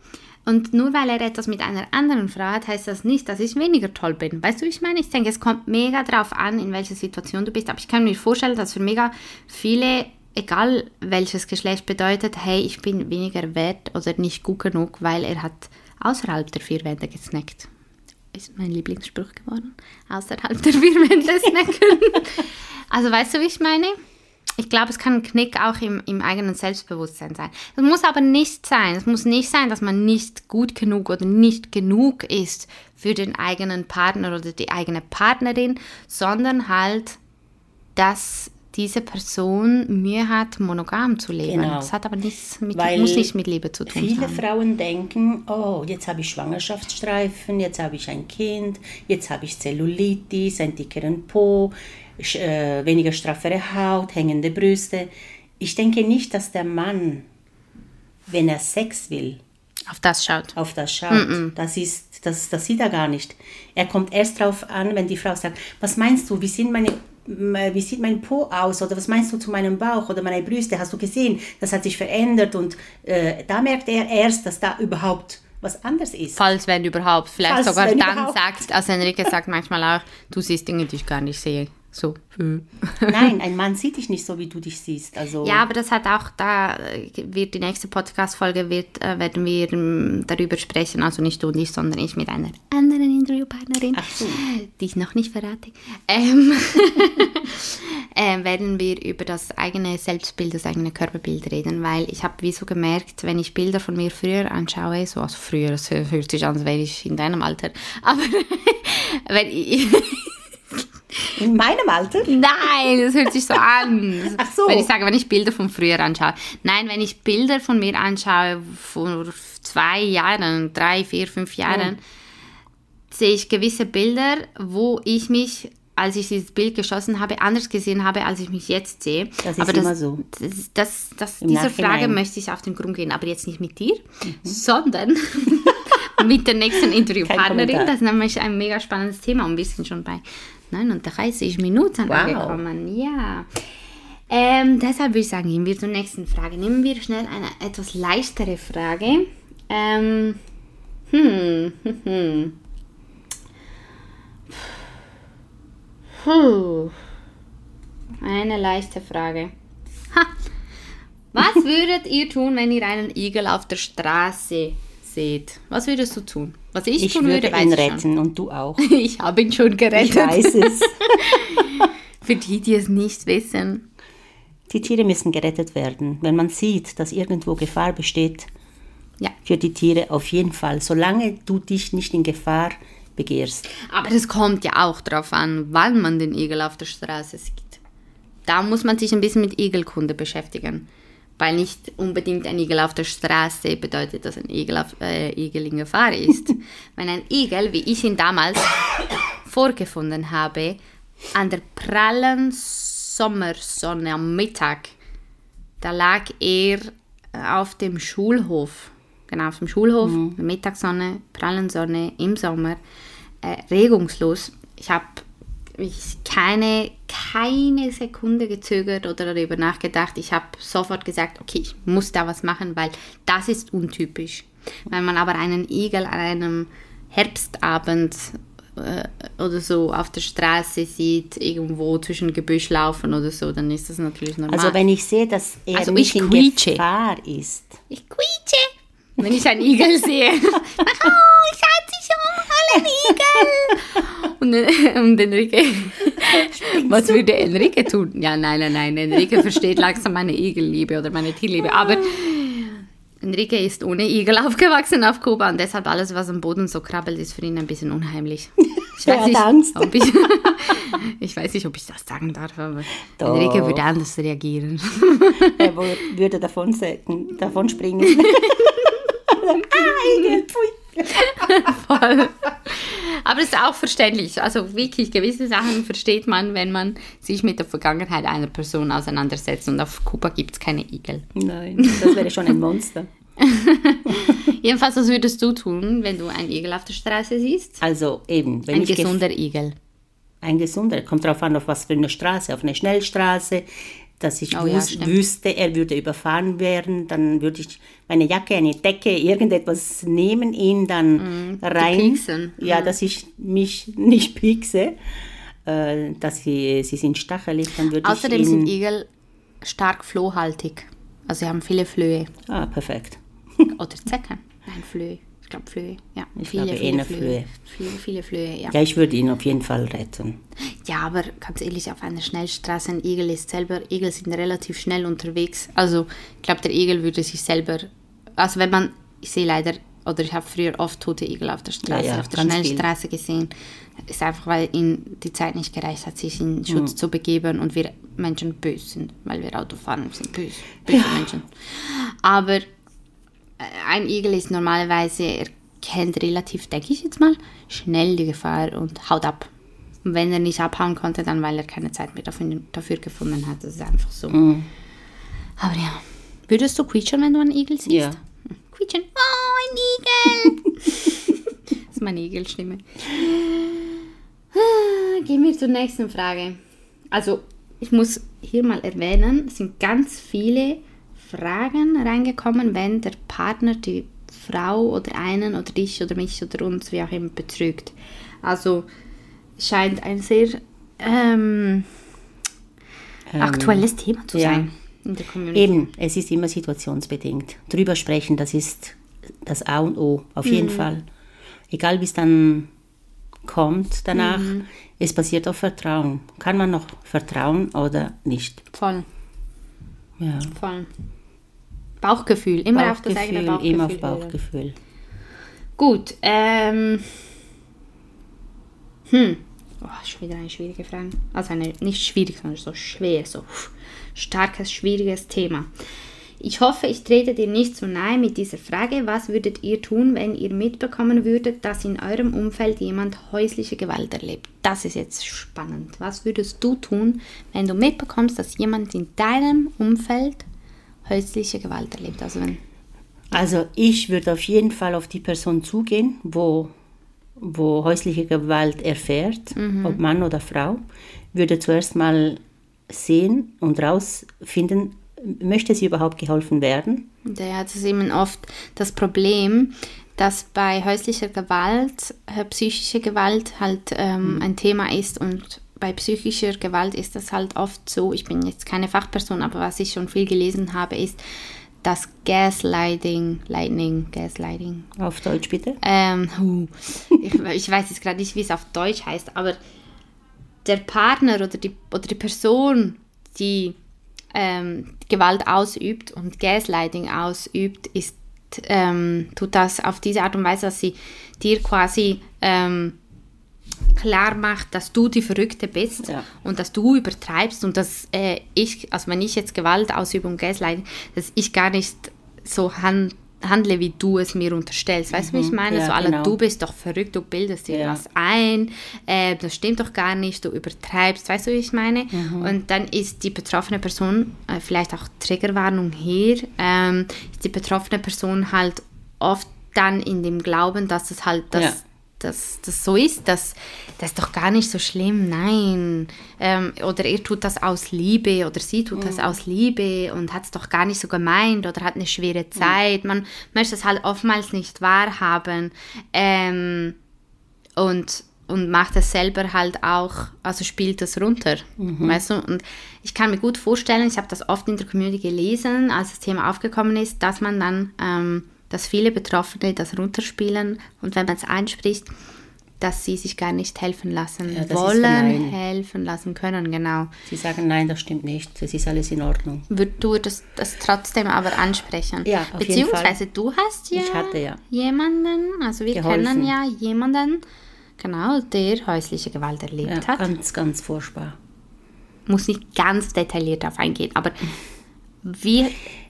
Und nur weil er etwas mit einer anderen Frau hat, heißt das nicht, dass ich weniger toll bin. Weißt du, wie ich meine? Ich denke, es kommt mega drauf an, in welcher Situation du bist. Aber ich kann mir vorstellen, dass für mega viele, egal welches Geschlecht, bedeutet, hey, ich bin weniger wert oder nicht gut genug, weil er hat außerhalb der vier Wände gesnackt. Ist mein Lieblingsspruch geworden. Außerhalb der vier Wände snacken. also weißt du, wie ich meine? Ich glaube, es kann ein Knick auch im, im eigenen Selbstbewusstsein sein. Es muss aber nicht sein. Es muss nicht sein, dass man nicht gut genug oder nicht genug ist für den eigenen Partner oder die eigene Partnerin, sondern halt, dass diese Person Mühe hat, monogam zu leben. Genau. Das hat aber nichts mit, Weil muss nicht mit Liebe zu tun Viele haben. Frauen denken, oh, jetzt habe ich Schwangerschaftsstreifen, jetzt habe ich ein Kind, jetzt habe ich Zellulitis, einen dickeren Po, äh, weniger straffere Haut, hängende Brüste. Ich denke nicht, dass der Mann, wenn er Sex will, Auf das schaut. auf das schaut. Das ist, das, das sieht er gar nicht. Er kommt erst drauf an, wenn die Frau sagt, was meinst du, wie sind meine wie sieht mein Po aus oder was meinst du zu meinem Bauch oder meine Brüste, hast du gesehen, das hat sich verändert und äh, da merkt er erst, dass da überhaupt was anders ist. Falls, wenn überhaupt. Vielleicht Falls, sogar dann überhaupt. sagt, also Enrique sagt manchmal auch, du siehst Dinge, die ich gar nicht sehe. So. äh. Nein, ein Mann sieht dich nicht so, wie du dich siehst. Also Ja, aber das hat auch, da äh, wird die nächste Podcast-Folge, wird, äh, werden wir ähm, darüber sprechen, also nicht du und ich, sondern ich mit einer anderen Interviewpartnerin, so. die ich noch nicht verrate, ähm, ähm, werden wir über das eigene Selbstbild, das eigene Körperbild reden, weil ich habe wie so gemerkt, wenn ich Bilder von mir früher anschaue, so, also früher, es hört sich an, als wäre ich in deinem Alter, aber wenn ich... in meinem Alter. Nein, das hört sich so an. Ach so. Wenn ich sage, wenn ich Bilder von früher anschaue. Nein, wenn ich Bilder von mir anschaue vor zwei Jahren, drei, vier, fünf Jahren, sehe ich gewisse Bilder, wo ich mich, als ich dieses Bild geschossen habe, anders gesehen habe, als ich mich jetzt sehe. Das ist immer so. Das, das, das, dieser Nachhinein. Frage möchte ich auf den Grund gehen, aber jetzt nicht mit dir, sondern mit der nächsten Interviewpartnerin. Das ist nämlich ein mega spannendes Thema und wir sind schon bei 39 Minuten Wow. angekommen. Ja. Ähm, deshalb würde ich sagen, gehen wir zur nächsten Frage. Nehmen wir schnell eine etwas leichtere Frage. Ähm, hm, hm, hm. Puh. Eine leichte Frage. Ha. Was würdet ihr tun, wenn ihr einen Igel auf der Straße seht, was würdest du tun? Was ich, Ich tun würde würde, ihn retten und du auch. Ich habe ihn schon gerettet. Ich weiß es. Für die, die es nicht wissen. Die Tiere müssen gerettet werden. Wenn man sieht, dass irgendwo Gefahr besteht, Ja. für die Tiere auf jeden Fall, solange du dich nicht in Gefahr begehst. Aber es kommt ja auch darauf an, wann man den Igel auf der Straße sieht. Da muss man sich ein bisschen mit Igelkunde beschäftigen. Weil nicht unbedingt ein Igel auf der Straße bedeutet, dass ein Igel, auf, äh, Igel in Gefahr ist. Wenn ein Igel, wie ich ihn damals vorgefunden habe, an der prallen Sommersonne am Mittag, da lag er auf dem Schulhof. Genau, auf dem Schulhof, Mittagssonne, prallen Sonne im Sommer, äh, regungslos. Ich habe ich keine, keine Sekunde gezögert oder darüber nachgedacht. Ich habe sofort gesagt, okay, ich muss da was machen, weil das ist untypisch. Wenn man aber einen Igel an einem Herbstabend äh, oder so auf der Straße sieht, irgendwo zwischen Gebüsch laufen oder so, dann ist das natürlich normal. Also wenn ich sehe, dass er Also nicht ich in quietsche. Gefahr ist. ich quietsche, wenn ich einen Igel sehe. oh, mal, ein Igel. Und, und Enrique, was würde Enrique tun? Ja, nein, nein, nein, Enrique versteht langsam meine Igelliebe oder meine Tierliebe. Aber Enrique ist ohne Igel aufgewachsen auf Kuba und deshalb alles, was am Boden so krabbelt, ist für ihn ein bisschen unheimlich. Ich Er hat Angst. Ob ich, ich weiß nicht, ob ich das sagen darf, aber Doch. Enrique würde anders reagieren. Er würde davon, davon springen. ah, Igel, pfui. Voll. Aber es ist auch verständlich. Also wirklich, gewisse Sachen versteht man, wenn man sich mit der Vergangenheit einer Person auseinandersetzt. Und auf Kuba gibt es keine Igel. Nein, das wäre schon ein Monster. Jedenfalls, was würdest du tun, wenn du einen Igel auf der Straße siehst? Also eben, wenn Ein gesunder Igel. ein gesunder, kommt darauf an, auf was für eine Straße, auf eine Schnellstraße, dass ich Oh ja, wus- stimmt. wüsste, er würde überfahren werden, dann würde ich meine Jacke, eine Decke, irgendetwas nehmen, ihn dann rein, pieksen. ja, dass ich mich nicht piekse, äh, dass sie, sie sind stachelig, dann würde Außerdem ich ihn, sind Igel stark flohhaltig. Also sie haben viele Flöhe. ah, perfekt. Oder Zecken. Nein, Flöhe. Ich glaube Flöhe. Ja, Ich viele, glaube, viele Flöhe. Flöhe. Viele, viele Flöhe, ja. Ja, ich würde ihn auf jeden Fall retten. Ja, aber ganz ehrlich, auf einer Schnellstraße, ein Igel ist selber, Igel sind relativ schnell unterwegs. Also ich glaube, der Igel würde sich selber, also wenn man, ich sehe leider, oder ich habe früher oft tote Igel auf der Straße, Ja, ja, auf der ganz viel. Schnellstraße gesehen. Ist einfach, weil ihnen die Zeit nicht gereicht hat, sich in Schutz Mhm. zu begeben und wir Menschen böse sind, weil wir Auto fahren, wir sind böse, böse Menschen. Aber ein Igel ist normalerweise, er kennt relativ, denke ich jetzt mal, schnell die Gefahr und haut ab. Und wenn er nicht abhauen konnte, dann weil er keine Zeit mehr dafür, dafür gefunden hat. Das ist einfach so. Mhm. Aber ja. Würdest du quietschen, wenn du einen Igel siehst? Ja. Quietschen. Oh, ein Igel! das ist meine Igelstimme. Ah, Gehen wir zur nächsten Frage. Also, ich muss hier mal erwähnen, es sind ganz viele Fragen reingekommen, wenn der Partner die Frau oder einen oder dich oder mich oder uns, wie auch immer, betrügt. Also, scheint ein sehr ähm, aktuelles Thema zu ja. sein in der Community. Eben, es ist immer situationsbedingt. Drüber sprechen, das ist das A und O, auf Mhm. jeden Fall. Egal wie es dann kommt danach, Mhm. es basiert auf Vertrauen. Kann man noch vertrauen oder nicht? Voll, Ja. voll. Bauchgefühl, immer auf das eigene Bauchgefühl. immer auf hören. Bauchgefühl. Gut, ähm. Hm. Oh, schon wieder eine schwierige Frage. Also eine nicht schwierig, sondern so schwer, so starkes, schwieriges Thema. Ich hoffe, ich trete dir nicht zu nahe mit dieser Frage. Was würdet ihr tun, wenn ihr mitbekommen würdet, dass in eurem Umfeld jemand häusliche Gewalt erlebt? Das ist jetzt spannend. Was würdest du tun, wenn du mitbekommst, dass jemand in deinem Umfeld häusliche Gewalt erlebt? Also wenn Also ich würde auf jeden Fall auf die Person zugehen, wo, wo häusliche Gewalt erfährt, Mhm. ob Mann oder Frau, würde zuerst mal sehen und rausfinden, möchte sie überhaupt geholfen werden? Ja, das ist eben oft das Problem, dass bei häuslicher Gewalt äh, psychische Gewalt halt ähm, ein Thema ist und bei psychischer Gewalt ist das halt oft so, ich bin jetzt keine Fachperson, aber was ich schon viel gelesen habe, ist, das Gaslighting, Lightning, Gaslighting. Auf Deutsch bitte. Ähm, ich, ich weiß jetzt gerade nicht, wie es auf Deutsch heißt, aber der Partner oder die, oder die Person, die ähm, Gewalt ausübt und Gaslighting ausübt, ist, ähm, tut das auf diese Art und Weise, dass sie dir quasi ähm, klar macht, dass du die Verrückte bist Ja. und dass du übertreibst und dass äh, ich, also wenn ich jetzt Gewalt ausübe und Gaslighting, dass ich gar nicht so han handle, wie du es mir unterstellst. Weißt du, wie ich meine? Mhm. Ja, so alle, genau. du bist doch verrückt, du bildest dir Ja. was ein, äh, das stimmt doch gar nicht, du übertreibst, weißt du, wie ich meine? Mhm. Und dann ist die betroffene Person, äh, vielleicht auch Triggerwarnung hier, ähm, ist die betroffene Person halt oft dann in dem Glauben, dass es halt das. Dass das so ist, dass das ist doch gar nicht so schlimm, nein. Ähm, oder er tut das aus Liebe oder sie tut das aus Liebe und hat es doch gar nicht so gemeint oder hat eine schwere Zeit. Man möchte es halt oftmals nicht wahrhaben ähm, und, und macht es selber halt auch, also spielt das runter, weißt du? Und ich kann mir gut vorstellen, ich habe das oft in der Community gelesen, als das Thema aufgekommen ist, dass man dann, ähm, dass viele Betroffene das runterspielen und wenn man es anspricht, dass sie sich gar nicht helfen lassen Ja, wollen, helfen lassen können, genau. Sie sagen, nein, das stimmt nicht, das ist alles in Ordnung. Würd du das, das trotzdem aber ansprechen? Ja, auf jeden Beziehungsweise du hast ja, ja. jemanden, also wir Geholfen. kennen ja jemanden, genau, der häusliche Gewalt erlebt Ja, hat. ganz, ganz furchtbar. Muss nicht ganz detailliert darauf eingehen, aber wie,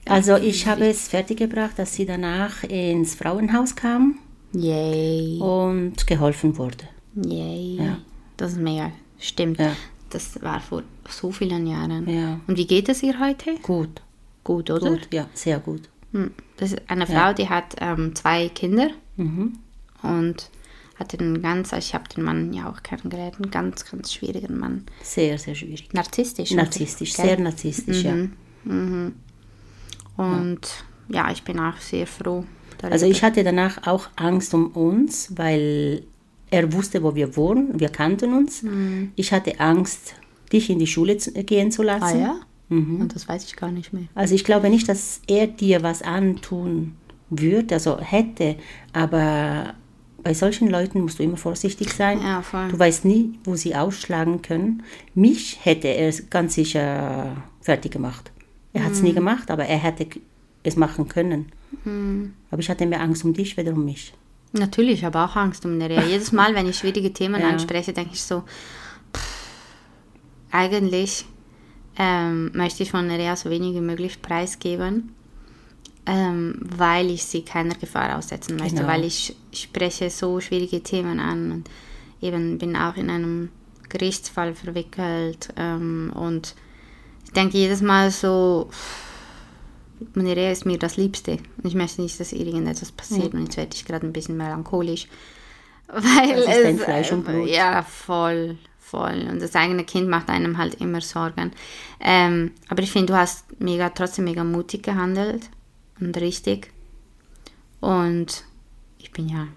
Also ich habe es fertiggebracht, dass sie danach ins Frauenhaus kam yay, und geholfen wurde. yay, Ja. das ist mega, stimmt. Ja. Das war vor so vielen Jahren. Ja. Und wie geht es ihr heute? Gut, Gut, oder? gut, ja, sehr gut. Hm. Das ist eine Frau, die hat ähm, zwei Kinder Mhm. und hatte einen ganz, also ich habe den Mann ja auch kennengelernt, einen ganz, ganz schwierigen Mann. Sehr, sehr schwierig. Narzisstisch. Narzisstisch, sehr narzisstisch, ja. Und ja. ich bin auch sehr froh darüber. Also ich hatte danach auch Angst um uns, weil er wusste, wo wir wohnen, wir kannten uns. Mhm. Ich hatte Angst, dich in die Schule zu, gehen zu lassen. ah ja? Und das weiß ich gar nicht mehr. Also ich glaube nicht, dass er dir was antun würde, also hätte, aber bei solchen Leuten musst du immer vorsichtig sein. Ja, voll. Du weißt nie, wo sie ausschlagen können. Mich hätte er ganz sicher fertig gemacht. Er hat es nie Mhm. gemacht, aber er hätte es machen können. Mhm. Aber ich hatte mehr Angst um dich, weder um mich. Natürlich, ich habe auch Angst um Nerea. Jedes Mal, wenn ich schwierige Themen Ja. anspreche, denke ich so, pff, eigentlich ähm, möchte ich von Nerea so wenig wie möglich preisgeben, ähm, weil ich sie keiner Gefahr aussetzen möchte, Genau. weil ich spreche so schwierige Themen an und eben bin auch in einem Gerichtsfall verwickelt ähm, und ich denke jedes Mal so, Nerea ist mir das Liebste. Und ich möchte nicht, dass irgendetwas passiert. Und jetzt werde ich gerade ein bisschen melancholisch. Weil Das ist dein es, Fleisch und Blut. Ja, voll, voll. Und das eigene Kind macht einem halt immer Sorgen. Ähm, aber ich finde, du hast mega, trotzdem mega mutig gehandelt und richtig. Und ich bin ja,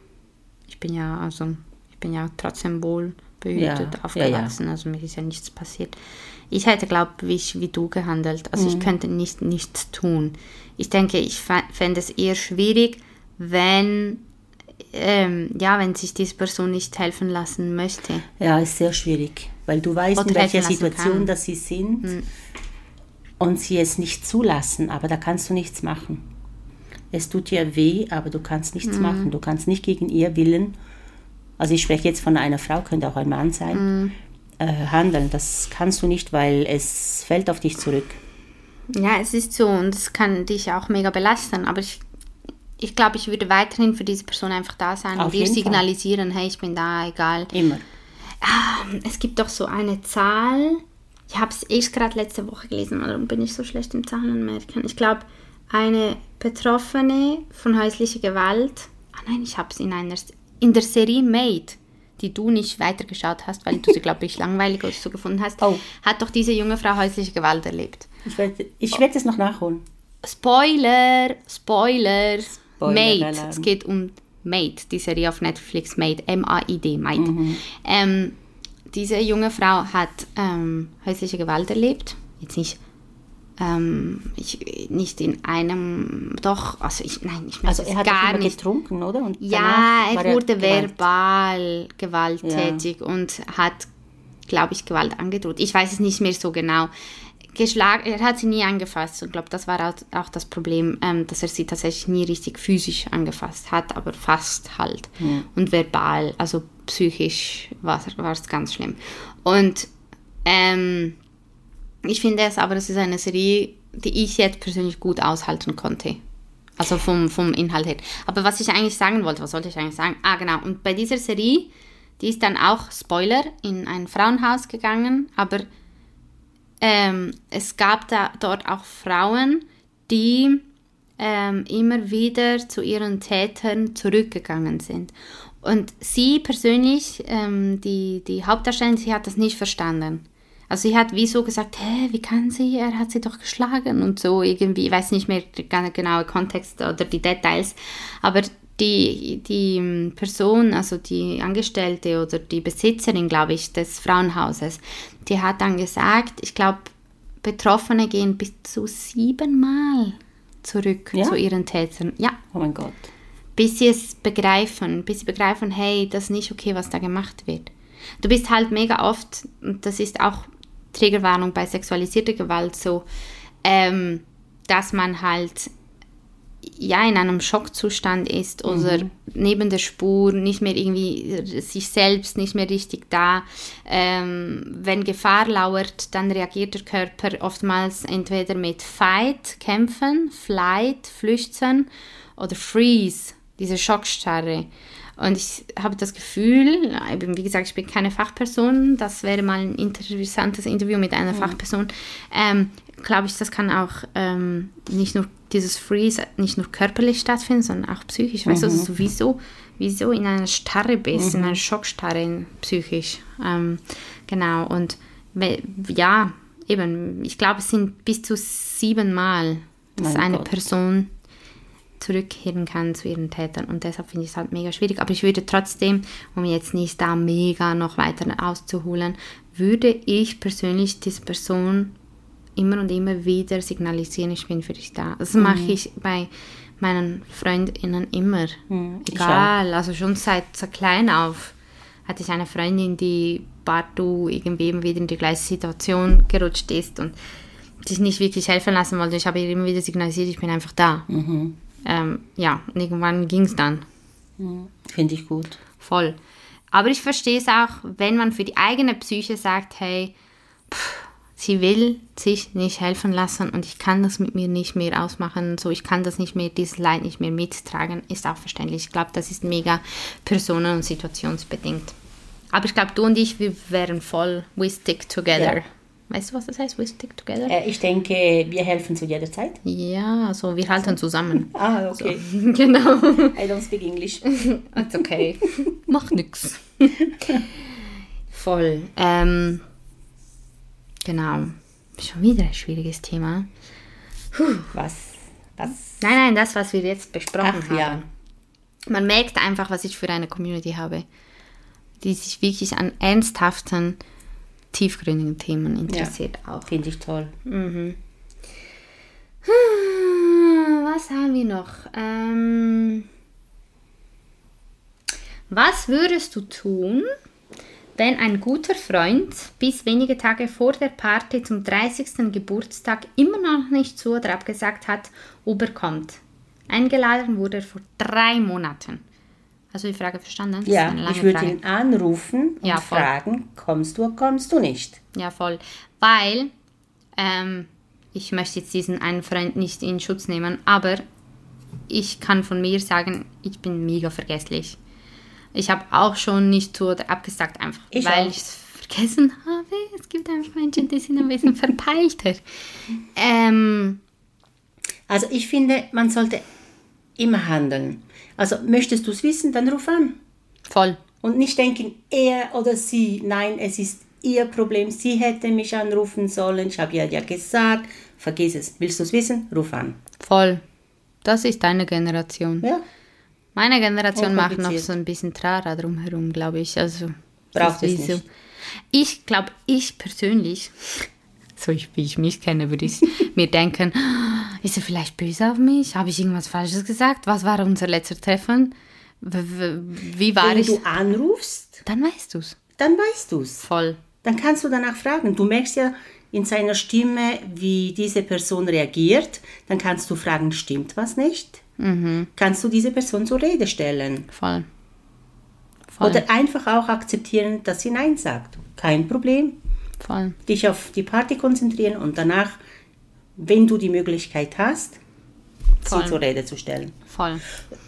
ich bin ja, also, ich bin ja trotzdem wohl behütet Ja, ja, ja. aufgewachsen. Also mir ist ja nichts passiert. Ich hätte, glaube ich, wie du gehandelt. Also Mhm. ich könnte nicht nichts tun. Ich denke, ich fände es eher schwierig, wenn, ähm, ja, wenn sich diese Person nicht helfen lassen möchte. Ja, ist sehr schwierig, weil du weißt, Oder in welcher Situation kann. Dass sie sind und sie es nicht zulassen, aber da kannst du nichts machen. Es tut dir weh, aber du kannst nichts machen. Du kannst nicht gegen ihr Willen, also ich spreche jetzt von einer Frau, könnte auch ein Mann sein, Hm. äh, handeln. Das kannst du nicht, weil es fällt auf dich zurück. Ja, es ist so und es kann dich auch mega belasten, aber ich, ich glaube, ich würde weiterhin für diese Person einfach da sein Auf und ihr jeden Fall. signalisieren, hey, ich bin da, egal. Immer. Es gibt doch so eine Zahl, ich habe es erst gerade letzte Woche gelesen, warum bin ich so schlecht im Zahlen merken? Ich glaube, eine Betroffene von häuslicher Gewalt, ah nein, ich habe es in einer, in der Serie Made, die du nicht weitergeschaut hast, weil du sie, glaube ich, langweilig oder so gefunden hast, Oh. hat doch diese junge Frau häusliche Gewalt erlebt. Ich werde ich werd es noch nachholen. Spoiler, Spoiler, Made. Alarm. Es geht um Made, die Serie auf Netflix, Made, M-A-I-D, Made. Mhm. Ähm, diese junge Frau hat ähm, häusliche Gewalt erlebt. Jetzt nicht ähm, ich, nicht in einem, doch, also ich, nein, ich also er hat gar nicht getrunken, oder? Und ja, er wurde er verbal gewalttätig ja. und hat, glaube ich, Gewalt angedroht. Ich weiß es nicht mehr so genau. Geschlagen, er hat sie nie angefasst und glaube, das war auch das Problem, ähm, dass er sie tatsächlich nie richtig physisch angefasst hat, aber fast halt. Ja. Und verbal, also psychisch war es ganz schlimm. Und ähm, ich finde es aber, es ist eine Serie, die ich jetzt persönlich gut aushalten konnte. Also vom, vom Inhalt her. Aber was ich eigentlich sagen wollte, was wollte ich eigentlich sagen? Ah, genau. Und bei dieser Serie, die ist dann auch, Spoiler, in ein Frauenhaus gegangen, aber ähm, es gab da dort auch Frauen, die ähm, immer wieder zu ihren Tätern zurückgegangen sind. Und sie persönlich, ähm, die, die Hauptdarstellerin, sie hat das nicht verstanden. Also sie hat wie so gesagt, hä, wie kann sie, er hat sie doch geschlagen und so irgendwie, ich weiß nicht mehr den genauen Kontext oder die Details, aber die, die Person, also die Angestellte oder die Besitzerin, glaube ich, des Frauenhauses, die hat dann gesagt, ich glaube, Betroffene gehen bis zu siebenmal zurück ja? zu ihren Tätern. Ja. Oh mein Gott. Bis sie es begreifen, bis sie begreifen, hey, das ist nicht okay, was da gemacht wird. Du bist halt mega oft, und das ist auch Triggerwarnung bei sexualisierter Gewalt so, ähm, dass man halt ja in einem Schockzustand ist oder mhm. neben der Spur nicht mehr irgendwie sich selbst nicht mehr richtig da. Ähm, wenn Gefahr lauert, dann reagiert der Körper oftmals entweder mit Fight, Kämpfen, Flight, Flüchten oder Freeze, diese Schockstarre. Und ich habe das Gefühl, wie gesagt, ich bin keine Fachperson, das wäre mal ein interessantes Interview mit einer mhm. Fachperson. Ähm, Glaube ich, das kann auch ähm, nicht nur dieses Freeze nicht nur körperlich stattfinden, sondern auch psychisch. Mhm. Weißt du, also sowieso wieso in einer Starre bist, mhm. in einer Schockstarre psychisch. Ähm, genau, und ja, eben, ich glaube, es sind bis zu sieben Mal, dass mein eine Gott. Person zurückkehren kann zu ihren Tätern. Und deshalb finde ich es halt mega schwierig. Aber ich würde trotzdem, um jetzt nicht da mega noch weiter auszuholen, würde ich persönlich diese Person immer und immer wieder signalisieren, ich bin für dich da. Das mhm. mache ich bei meinen Freundinnen immer. Mhm, Egal, also schon seit, seit klein auf hatte ich eine Freundin, die partout irgendwie immer wieder in die gleiche Situation gerutscht ist und sich nicht wirklich helfen lassen wollte. Ich habe ihr immer wieder signalisiert, ich bin einfach da. Mhm ähm, ja, irgendwann ging es dann. Finde ich gut. Voll. Aber ich verstehe es auch, wenn man für die eigene Psyche sagt, hey, pff, sie will sich nicht helfen lassen und ich kann das mit mir nicht mehr ausmachen, so ich kann das nicht mehr, dieses Leid nicht mehr mittragen, ist auch verständlich. Ich glaube, das ist mega personen- und situationsbedingt. Aber ich glaube, du und ich, wir wären voll, we stick together. Ja. Weißt du, was das heißt? We stick together? Äh, ich denke, wir helfen zu jeder Zeit. Ja, also wir halten zusammen. ah, okay. So, genau. I don't speak English. It's okay. Macht nix. Voll. Ähm, genau. Schon wieder ein schwieriges Thema. Puh. Was? Was? Nein, nein, das, was wir jetzt besprochen Ach, haben. Ja. Man merkt einfach, was ich für eine Community habe, die sich wirklich an ernsthaften tiefgründigen Themen interessiert ja, auch. Finde ich toll. Mhm. Hm, was haben wir noch? Ähm, was würdest du tun, wenn ein guter Freund bis wenige Tage vor der Party zum 30. Geburtstag immer noch nicht zu oder abgesagt hat, ob er kommt? Eingeladen wurde er vor drei Monaten. Hast du die Frage verstanden? Das ja, ich würde Frage. ihn anrufen und ja, fragen, kommst du oder kommst du nicht? Ja, voll. Weil, ähm, ich möchte jetzt diesen einen Freund nicht in Schutz nehmen, aber ich kann von mir sagen, ich bin mega vergesslich. Ich habe auch schon nicht zu oder abgesagt, einfach ich weil ich es vergessen habe. Es gibt einfach Menschen, die sind ein bisschen verpeilter. Ähm, also ich finde, man sollte immer handeln. Also möchtest du es wissen, dann ruf an. Voll. Und nicht denken, er oder sie. Nein, es ist ihr Problem. Sie hätte mich anrufen sollen. Ich habe ja ja gesagt. Vergiss es. Willst du es wissen? Ruf an. Voll. Das ist deine Generation. Ja. Meine Generation macht noch so ein bisschen Trara drumherum, glaube ich. Also braucht es nicht. So. Ich glaube, ich persönlich so ich, wie ich mich kenne, würde ich mir denken, ist er vielleicht böse auf mich? Habe ich irgendwas Falsches gesagt? Was war unser letzter Treffen? Wie war Wenn ich? du anrufst, Dann weißt du es. dann weißt du es. Voll. Dann kannst du danach fragen. Du merkst ja in seiner Stimme, wie diese Person reagiert. Dann kannst du fragen, stimmt was nicht? Kannst du diese Person zur Rede stellen? Voll. Voll. Oder einfach auch akzeptieren, dass sie Nein sagt. Kein Problem. Voll. Dich auf die Party konzentrieren und danach, wenn du die Möglichkeit hast, Voll. sie zur Rede zu stellen. Voll.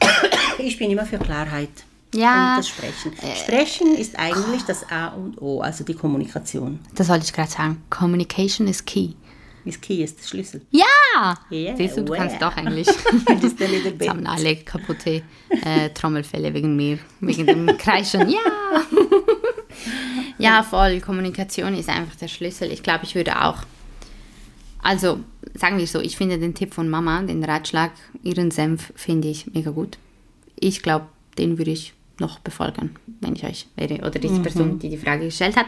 Ich bin immer für Klarheit. Ja. Und das Sprechen. Sprechen ist eigentlich das A und O, also die Kommunikation. Das wollte ich gerade sagen. Communication is key. Ist Key ist der Schlüssel. Ja! Yeah, Siehst du, du kannst doch Englisch. Just a little Jetzt haben alle kaputte äh, Trommelfälle wegen mir, wegen dem Kreischen. Ja! ja, voll. Kommunikation ist einfach der Schlüssel. Ich glaube, ich würde auch. Also, sagen wir so, ich finde den Tipp von Mama, den Ratschlag, ihren Senf, finde ich mega gut. Ich glaube, den würde ich noch befolgen, wenn ich euch wäre. Oder diese Person, die die Frage gestellt hat.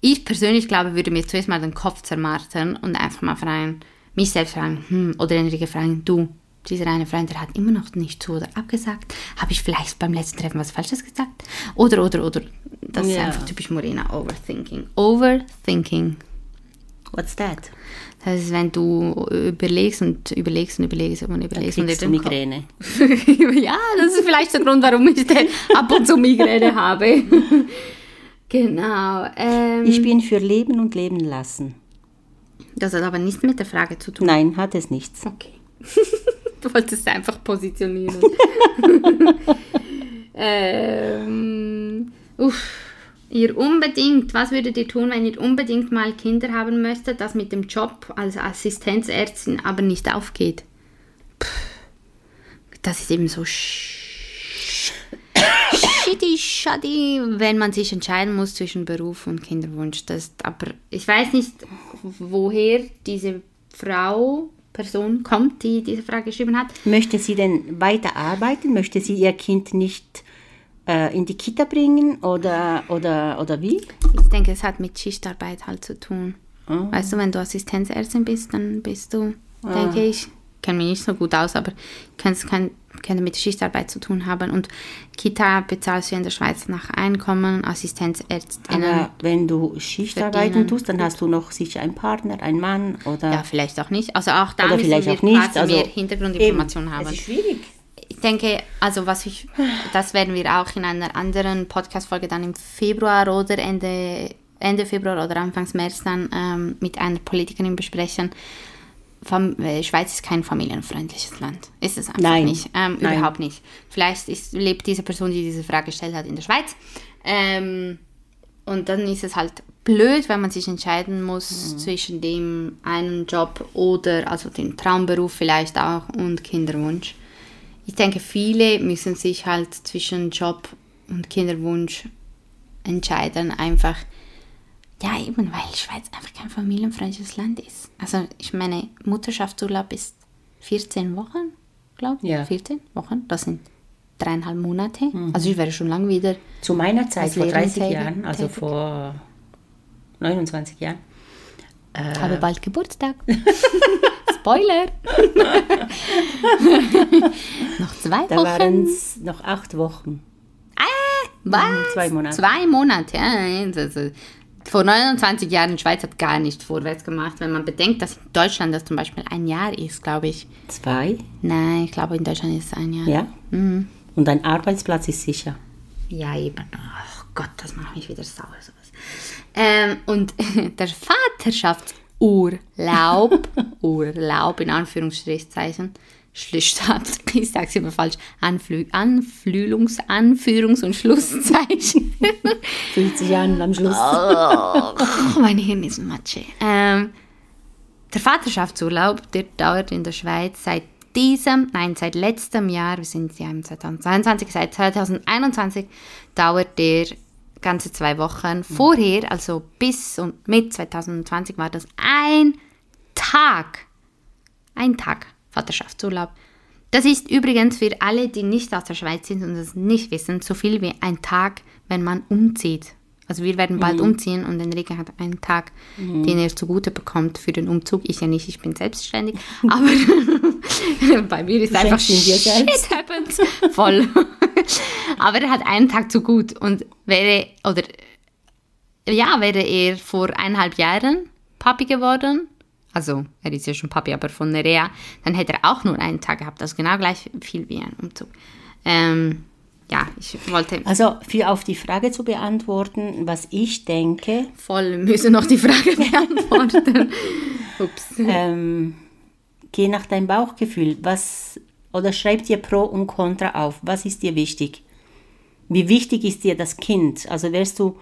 Ich persönlich glaube, würde mir zuerst mal den Kopf zermartern und einfach mal fragen, mich selbst fragen, hm, oder Enrique fragen, du, dieser eine Freund, der hat immer noch nicht zu oder abgesagt. Habe ich vielleicht beim letzten Treffen was Falsches gesagt? Oder, oder, oder. Das ist Ja. einfach typisch Morena, Overthinking. Overthinking. What's that? Das ist, wenn du überlegst und überlegst und überlegst und überlegst und Kriegst dir du Migräne. ja, das ist vielleicht der Grund, warum ich den ab und zu Migräne habe. genau. Ähm, Ich bin für Leben und Leben lassen. das hat aber nichts mit der Frage zu tun. Nein, hat es nichts. Okay. du wolltest es einfach positionieren. ähm, uff. Ihr unbedingt, was würdet ihr tun, wenn ihr unbedingt mal Kinder haben möchtet, das mit dem Job als Assistenzärztin aber nicht aufgeht? Puh. Das ist eben so shitty, shitty, wenn man sich entscheiden muss zwischen Beruf und Kinderwunsch. Das, aber ich weiß nicht, woher diese Frau, Person kommt, die diese Frage geschrieben hat. Möchte sie denn weiter arbeiten? Möchte sie ihr Kind nicht in die Kita bringen oder, oder, oder wie? Ich denke, es hat mit Schichtarbeit halt zu tun. Weißt du, wenn du Assistenzärztin bist, dann bist du, denke ich, kenne mich nicht so gut aus, aber es kann, kann mit Schichtarbeit zu tun haben. Und Kita bezahlst du in der Schweiz nach Einkommen, Assistenzärztinnen. Aber wenn du Schichtarbeiten tust, dann hast du noch sicher einen Partner, einen Mann oder, ja, vielleicht auch nicht. Also auch da oder müssen vielleicht wir auch nicht. Also, mehr Hintergrundinformationen eben, haben. Es ist schwierig. Ich denke, also was ich, das werden wir auch in einer anderen Podcast-Folge dann im Februar oder Ende, Ende Februar oder Anfangs März dann ähm, mit einer Politikerin besprechen. Fam äh, Schweiz ist kein familienfreundliches Land. Ist es einfach Nein. nicht. Ähm, Nein. Überhaupt nicht. Vielleicht ist, lebt diese Person, die diese Frage gestellt hat, in der Schweiz. Ähm, und dann ist es halt blöd, wenn man sich entscheiden muss zwischen dem einen Job oder also dem Traumberuf vielleicht auch und Kinderwunsch. Ich denke, viele müssen sich halt zwischen Job und Kinderwunsch entscheiden, einfach ja, eben, weil Schweiz einfach kein familienfreundliches Land ist. Also, ich meine, Mutterschaftsurlaub ist 14 Wochen, glaube ich. Ja. 14 Wochen, das sind dreieinhalb Monate. Also, ich wäre schon lange wieder. Zu meiner Zeit, vor 30 Lehrerin Jahren, also tätig. vor 29 Jahren, habe bald Geburtstag. Spoiler! Noch zwei da Wochen. waren es noch acht Wochen. Was? zwei Monate. Zwei Monate, ja. Also, vor 29 Jahren, die Schweiz hat gar nicht vorwärts gemacht, wenn man bedenkt, dass in Deutschland das zum Beispiel ein Jahr ist, glaube ich. Zwei, Nein, ich glaube, in Deutschland ist es ein Jahr. ja. Und ein Arbeitsplatz ist sicher. Ja, eben. Ach Gott, das macht mich wieder sauer, sowas. Ähm, und der Vaterschaftsurlaub, Urlaub in Anführungsstrichzeichen, Schlussstadt, ich sag's immer falsch, Anflü Anflühlungs, Anführungs- und Schlusszeichen. 50 Jahre am Schluss. oh, mein Hirn ist Matsche. Ähm, der Vaterschaftsurlaub, der dauert in der Schweiz seit diesem, nein, seit letztem Jahr, wir sind ja im 2022, seit 2021 dauert der ganze zwei Wochen. Vorher, also bis und mit 2020 war das ein Tag. Ein Tag Vaterschaftsurlaub. Das ist übrigens für alle, die nicht aus der Schweiz sind und das nicht wissen, so viel wie ein Tag, wenn man umzieht. Also wir werden bald umziehen und Enrique hat einen Tag, den er zugute bekommt für den Umzug. Ich ja nicht, ich bin selbstständig. Aber bei mir ist einfach shit happens. Voll. Aber er hat einen Tag zu gut und wäre, oder ja, wäre er vor eineinhalb Jahren Papi geworden, also er ist ja schon Papi, aber von Nerea, dann hätte er auch nur einen Tag gehabt, also genau gleich viel wie ein Umzug. Ähm, ja, ich wollte Also für auf die Frage zu beantworten, was ich denke, voll müssen noch die Frage beantworten. Ups. ähm, geh nach deinem Bauchgefühl. Was oder schreib dir Pro und Contra auf. Was ist dir wichtig? Wie wichtig ist dir das Kind? Also wärst du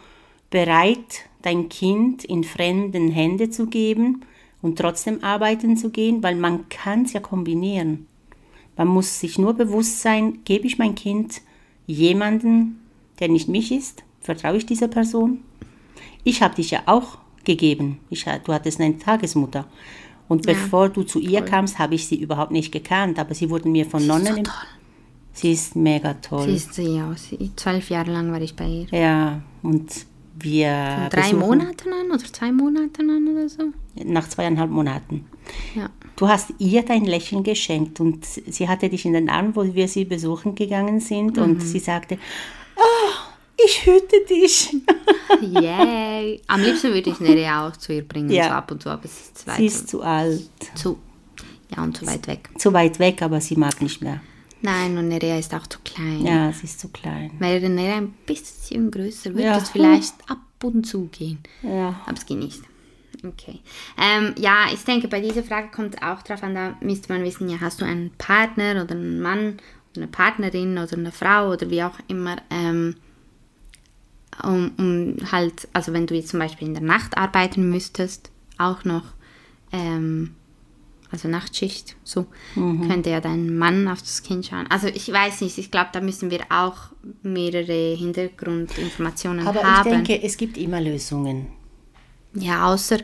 bereit, dein Kind in fremden Hände zu geben und trotzdem arbeiten zu gehen, weil man kann es ja kombinieren. Man muss sich nur bewusst sein, gebe ich mein Kind jemanden, der nicht mich ist? Vertraue ich dieser Person? Ich habe dich ja auch gegeben. Ich, du hattest eine Tagesmutter. Und Ja, bevor du zu ihr kamst, habe ich sie überhaupt nicht gekannt. Aber sie wurden mir von Nonnen. so im- toll. Sie ist mega toll. Sie ist sie ja. Sie, zwölf Jahre lang war ich bei ihr. ja, und wir. Drei besuchen- Monate an oder zwei Monate an oder so. Nach zweieinhalb Monaten. Ja. Du hast ihr dein Lächeln geschenkt und sie hatte dich in den Arm, wo wir sie besuchen gegangen sind Mhm. und sie sagte, oh, ich hüte dich. Yay. Am liebsten würde ich Nerea auch zu ihr bringen, Ja. so ab und zu, aber es ist zu weit, Sie ist zu alt, zu, ja, und zu weit weg. zu weit weg, aber sie mag nicht mehr. Nein, und Nerea ist auch zu klein. Ja, sie ist zu klein. Wäre Nerea ein bisschen größer, würde Ja. es vielleicht ab und zu gehen. Ja. Aber es geht nicht. Okay. Ähm, ja, ich denke, bei dieser Frage kommt es auch drauf an, da müsste man wissen, ja, hast du einen Partner oder einen Mann oder eine Partnerin oder eine Frau oder wie auch immer, ähm, um, um halt, also wenn du jetzt zum Beispiel in der Nacht arbeiten müsstest, auch noch, ähm, also Nachtschicht, so, könnte ja dein Mann auf das Kind schauen. Also ich weiß nicht, ich glaube, da müssen wir auch mehrere Hintergrundinformationen Aber haben. ich denke, es gibt immer Lösungen. Ja, außer,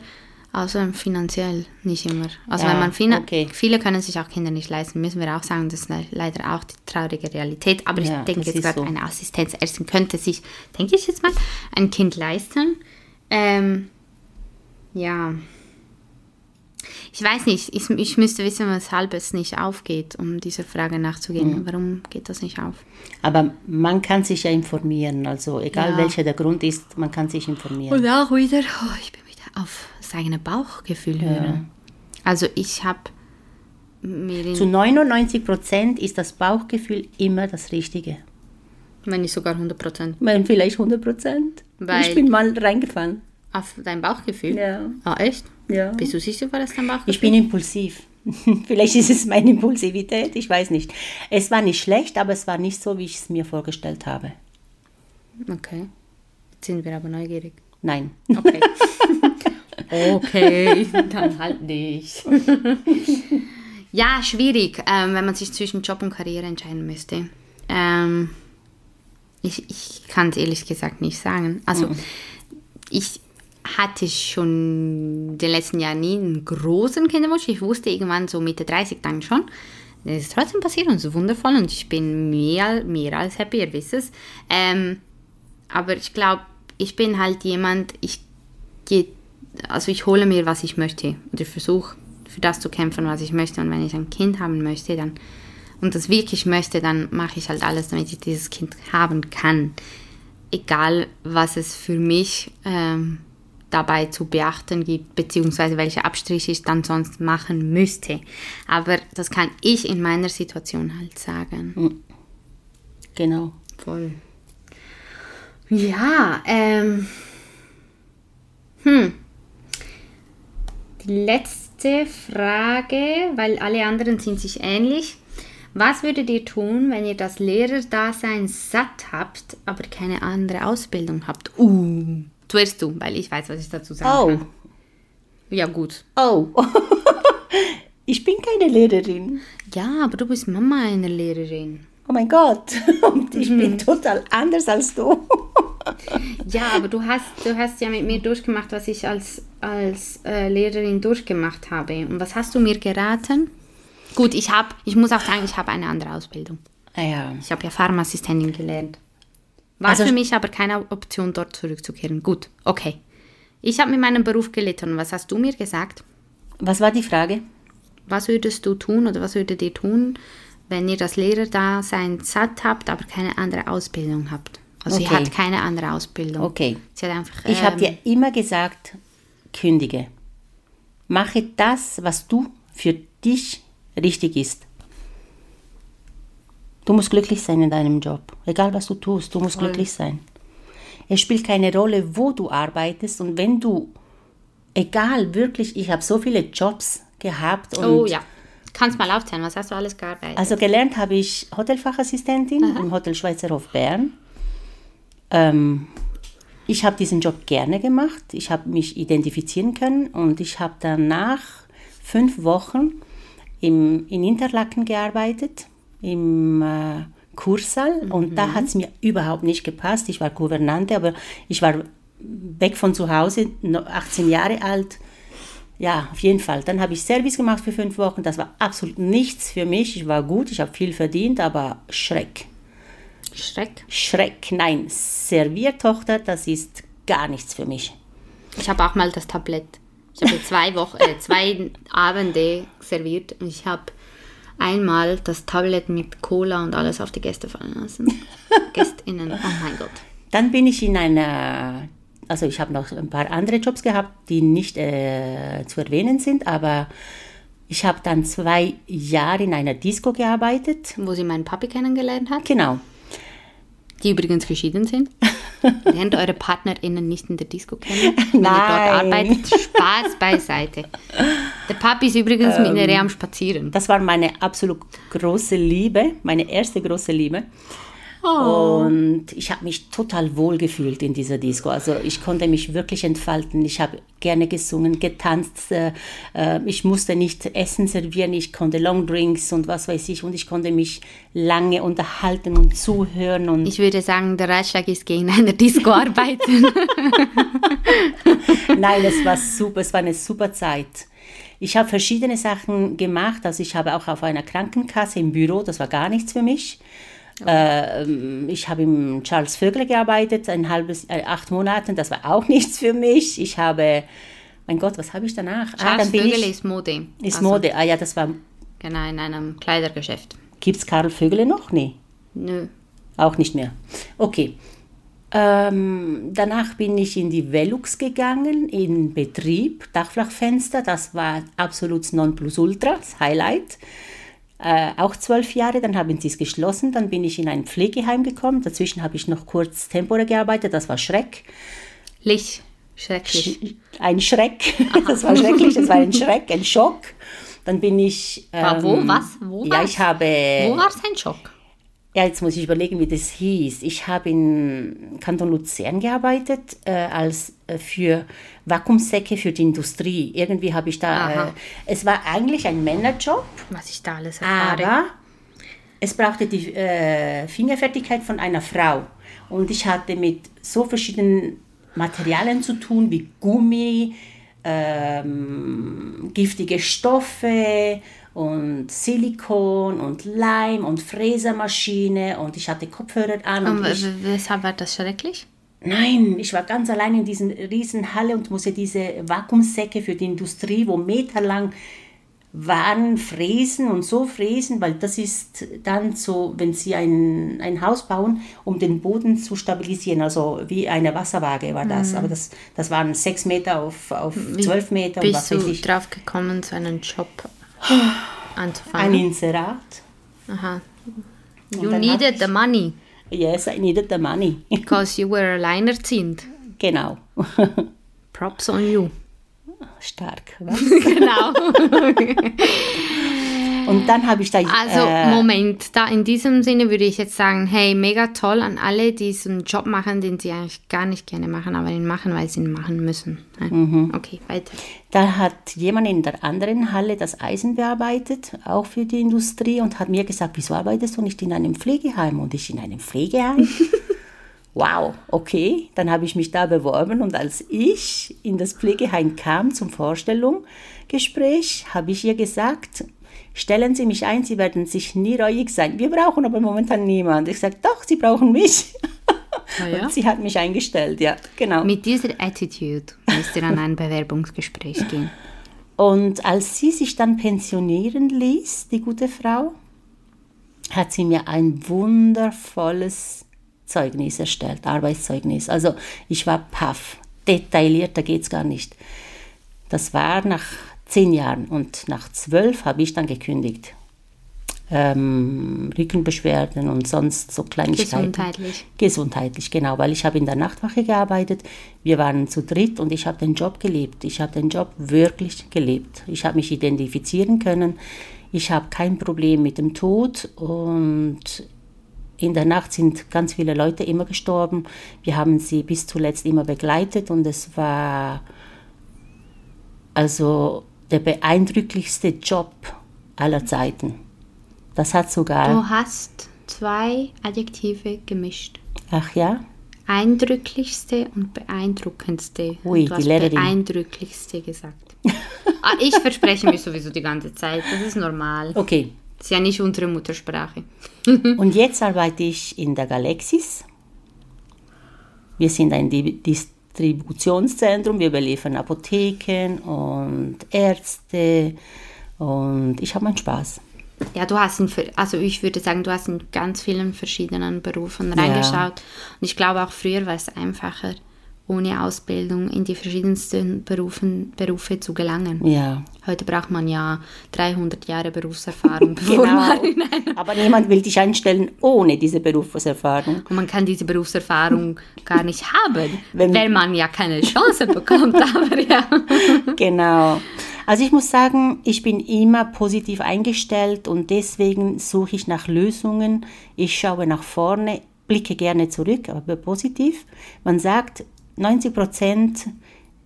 außer finanziell nicht immer. Also Ja, wenn man fina okay. viele können sich auch Kinder nicht leisten, müssen wir auch sagen, das ist le- leider auch die traurige Realität. Aber Ja, ich denke jetzt gerade so. eine Assistenzärztin könnte sich, denke ich jetzt mal, ein Kind leisten. Ähm, ja. Ich weiß nicht, ich, ich müsste wissen, weshalb es nicht aufgeht, um dieser Frage nachzugehen. Mhm. Warum geht das nicht auf? Aber man kann sich ja informieren. Also egal Ja. welcher der Grund ist, man kann sich informieren. Und auch wieder, oh, ich bin wieder auf das eigene Bauchgefühl hören. Also ich habe mir Zu 99 Prozent ist das Bauchgefühl immer das Richtige. wenn nicht sogar 100 Prozent, Vielleicht 100 Prozent. Ich bin mal reingefallen. Auf dein Bauchgefühl. Ja. Ah, echt? Ja. Bist du sicher, war das dein Bauchgefühl? Ich bin impulsiv. Vielleicht ist es meine Impulsivität, ich weiß nicht. Es war nicht schlecht, aber es war nicht so, wie ich es mir vorgestellt habe. Okay. Jetzt sind wir aber neugierig. Nein. Okay. okay, dann halt nicht. ja, schwierig, ähm, wenn man sich zwischen Job und Karriere entscheiden müsste. Ähm, ich ich kann es ehrlich gesagt nicht sagen. Also, ich hatte schon in den letzten Jahren nie einen großen Kinderwunsch. Ich wusste irgendwann so Mitte 30 dann schon. Es ist trotzdem passiert und es ist wundervoll und ich bin mehr, mehr als happy, ihr wisst es. Ähm, aber ich glaube, ich bin halt jemand, ich gehe, also ich hole mir, was ich möchte. Und ich versuche für das zu kämpfen, was ich möchte. Und wenn ich ein Kind haben möchte, dann und das wirklich möchte, dann mache ich halt alles, damit ich dieses Kind haben kann. Egal, was es für mich ähm, dabei zu beachten gibt, beziehungsweise welche Abstriche ich dann sonst machen müsste. Aber das kann ich in meiner Situation halt sagen. Genau. Voll. Ja, ähm. Hm. Die letzte Frage, weil alle anderen sind sich ähnlich. Was würdet ihr tun, wenn ihr das Lehrerdasein satt habt, aber keine andere Ausbildung habt? Uh. Zuerst du, weil ich weiß, was ich dazu sagen Oh, kann. Ja, gut. oh. ich bin keine Lehrerin. Ja, aber du bist Mama einer Lehrerin. Oh mein Gott. Und ich Mhm. bin total anders als du. Ja, aber du hast, du hast ja mit mir durchgemacht, was ich als, als äh, Lehrerin durchgemacht habe. Und was hast du mir geraten? Gut, ich habe, ich muss auch sagen, ich habe eine andere Ausbildung. Ah ja. Ich habe ja Pharmaassistentin gelernt. War Also- für mich aber keine Option, dort zurückzukehren. Gut, okay. Ich habe mit meinem Beruf gelitten. Was hast du mir gesagt? Was war die Frage? Was würdest du tun oder was würdet ihr tun, wenn ihr das Lehrerdasein satt habt, aber keine andere Ausbildung habt? Also sie Okay. hat keine andere Ausbildung. Okay. Sie einfach. Ich habe ähm, dir immer gesagt, kündige. Mache das, was du für dich richtig ist. Du musst glücklich sein in deinem Job. Egal was du tust, du musst glücklich sein. Es spielt keine Rolle, wo du arbeitest und wenn du, egal wirklich, ich habe so viele Jobs gehabt Oh ja. Kannst mal aufzählen, was hast du alles gearbeitet? also gelernt habe ich Hotelfachassistentin im Hotel Schweizerhof Bern. Ähm, ich habe diesen Job gerne gemacht. Ich habe mich identifizieren können und ich habe dann nach fünf Wochen im, in Interlaken gearbeitet, im äh, Kursaal. Und da hat es mir überhaupt nicht gepasst. Ich war Gouvernante, aber ich war weg von zu Hause, noch 18 Jahre alt. Ja, auf jeden Fall. Dann habe ich Service gemacht für fünf Wochen. Das war absolut nichts für mich. Ich war gut, ich habe viel verdient, aber Schreck. Schreck. Schreck, nein. Serviertochter, das ist gar nichts für mich. Ich habe auch mal das Tablett. Ich habe zwei Wochen, äh, zwei Abende serviert und ich habe einmal das Tablett mit Cola und alles auf die Gäste fallen lassen. GästInnen, oh mein Gott. Dann bin ich in einer, also ich habe noch ein paar andere Jobs gehabt, die nicht äh, zu erwähnen sind, aber ich habe dann zwei Jahre in einer Disco gearbeitet. Wo sie meinen Papi kennengelernt hat, Genau. Die übrigens geschieden sind. Lernt eure PartnerInnen nicht in der Disco kennen, wenn ihr dort Nein. arbeitet. Spaß beiseite. Der Papi ist übrigens mit Nerea am Spazieren. Das war meine absolut große Liebe, meine erste große Liebe. Und ich habe mich total wohl gefühlt in dieser Disco. Also ich konnte mich wirklich entfalten. Ich habe gerne gesungen, getanzt. Äh, äh, ich musste nicht Essen servieren. Ich konnte Longdrinks und was weiß ich. Und ich konnte mich lange unterhalten und zuhören. Und Ich würde sagen, der Ratschlag ist, geh in einer Disco arbeiten. Nein, es war super, es war eine super Zeit. Ich habe verschiedene Sachen gemacht. Also ich habe auch auf einer Krankenkasse im Büro, das war gar nichts für mich. Ähm, ich habe im Charles Vögler gearbeitet, ein halbes, äh, acht Monaten, das war auch nichts für mich. Ich habe, mein Gott, was habe ich danach? Charles bin Vögel ich, ist Mode. ist Also, Mode. Ah ja, das war, Genau, in einem Kleidergeschäft. gibt es Karl Vögele noch? Nee. Nö. Auch nicht mehr. Okay. Ähm, danach bin ich in die Velux gegangen, in Betrieb, Dachflachfenster, das war absolut Nonplusultra, das Highlight. Äh, auch zwölf Jahre, dann haben sie es geschlossen, dann bin ich in ein Pflegeheim gekommen, dazwischen habe ich noch kurz temporär gearbeitet, das war Schreck. Lich. Schrecklich. Ein Schreck, das war schrecklich, das war ein Schreck, ein Schock. Dann bin ich... War wo? ähm, Was? Wo Ja, war's? ich habe... Wo war es ein Schock? Ja, jetzt muss ich überlegen, wie das hieß. Ich habe in Kanton Luzern gearbeitet äh, als für Vakuumsäcke für die Industrie. Irgendwie habe ich da. Äh, es war eigentlich ein Männerjob, Was ich da alles erfahre. aber es brauchte die äh, Fingerfertigkeit von einer Frau. Und ich hatte mit so verschiedenen Materialien zu tun, wie Gummi, ähm, giftige Stoffe und Silikon und Leim und Fräsermaschine und ich hatte Kopfhörer an. Und Und weshalb war das schrecklich? Nein, ich war ganz allein in diesen riesen Halle und musste diese Vakuumsäcke für die Industrie, wo meterlang waren, fräsen und so fräsen, weil das ist dann so, wenn sie ein, ein Haus bauen, um den Boden zu stabilisieren, also wie eine Wasserwaage war das. Aber das, das waren sechs Meter auf, auf zwölf Meter und was Bist du ich. drauf gekommen, so einen Job Ein anzufangen? Inserat. Aha. You needed the money, Yes, I needed the money. because you were a liner alleinerziehend. genau. Props on you. Stark. Was? Genau. Und dann habe ich da. Also, äh, Moment, da in diesem Sinne würde ich jetzt sagen, hey, mega toll an alle, die so einen Job machen, den sie eigentlich gar nicht gerne machen, aber ihn machen, weil sie ihn machen müssen. Ja. Mhm. Okay, weiter. Da hat jemand in der anderen Halle das Eisen bearbeitet, auch für die Industrie, und hat mir gesagt, wieso arbeitest du nicht in einem Pflegeheim? Und ich in einem Pflegeheim? wow, okay. Dann habe ich mich da beworben und als ich in das Pflegeheim kam zum Vorstellungsgespräch, habe ich ihr gesagt, stellen Sie mich ein, Sie werden sich nie reuig sein. Wir brauchen aber momentan niemand. Ich sage, doch, Sie brauchen mich. Ah, ja? Und sie hat mich eingestellt, ja, genau. Mit dieser Attitude müsst ihr an ein Bewerbungsgespräch gehen. Und als sie sich dann pensionieren ließ, die gute Frau, hat sie mir ein wundervolles Zeugnis erstellt, Arbeitszeugnis. Also ich war paff, detaillierter geht es gar nicht. Das war nach zehn Jahren und nach zwölf habe ich dann gekündigt. Ähm, Rückenbeschwerden und sonst so Kleinigkeiten. Gesundheitlich. Gesundheitlich, genau, weil ich habe in der Nachtwache gearbeitet. Wir waren zu dritt und ich habe den Job gelebt. Ich habe den Job wirklich gelebt. Ich habe mich identifizieren können. Ich habe kein Problem mit dem Tod und in der Nacht sind ganz viele Leute immer gestorben. Wir haben sie bis zuletzt immer begleitet und es war also der beeindrucklichste Job aller Zeiten. Das hat sogar. Du hast zwei Adjektive gemischt. Ach ja? Eindrücklichste und beeindruckendste. Ui, du die hast Lehrerin. beeindrücklichste gesagt. ah, ich verspreche mich sowieso die ganze Zeit. Das ist normal. Okay. Das ist ja nicht unsere Muttersprache. Und jetzt arbeite ich in der Galaxis. Wir sind ein Di- Distributionszentrum. Wir beliefern Apotheken und Ärzte. Und ich habe meinen Spaß. Ja, du hast in, also ich würde sagen, du hast in ganz vielen verschiedenen Berufen Ja. reingeschaut. Und ich glaube auch früher war es einfacher, ohne Ausbildung in die verschiedensten Berufen, Berufe zu gelangen. Ja. Heute braucht man ja 300 Jahre Berufserfahrung, bevor man in Genau. Aber niemand will dich einstellen ohne diese Berufserfahrung. Und man kann diese Berufserfahrung gar nicht haben, Wenn- weil man ja keine Chance bekommt. Aber ja. Genau. Also ich muss sagen, ich bin immer positiv eingestellt und deswegen suche ich nach Lösungen. Ich schaue nach vorne, blicke gerne zurück, aber positiv. Man sagt, 90 Prozent,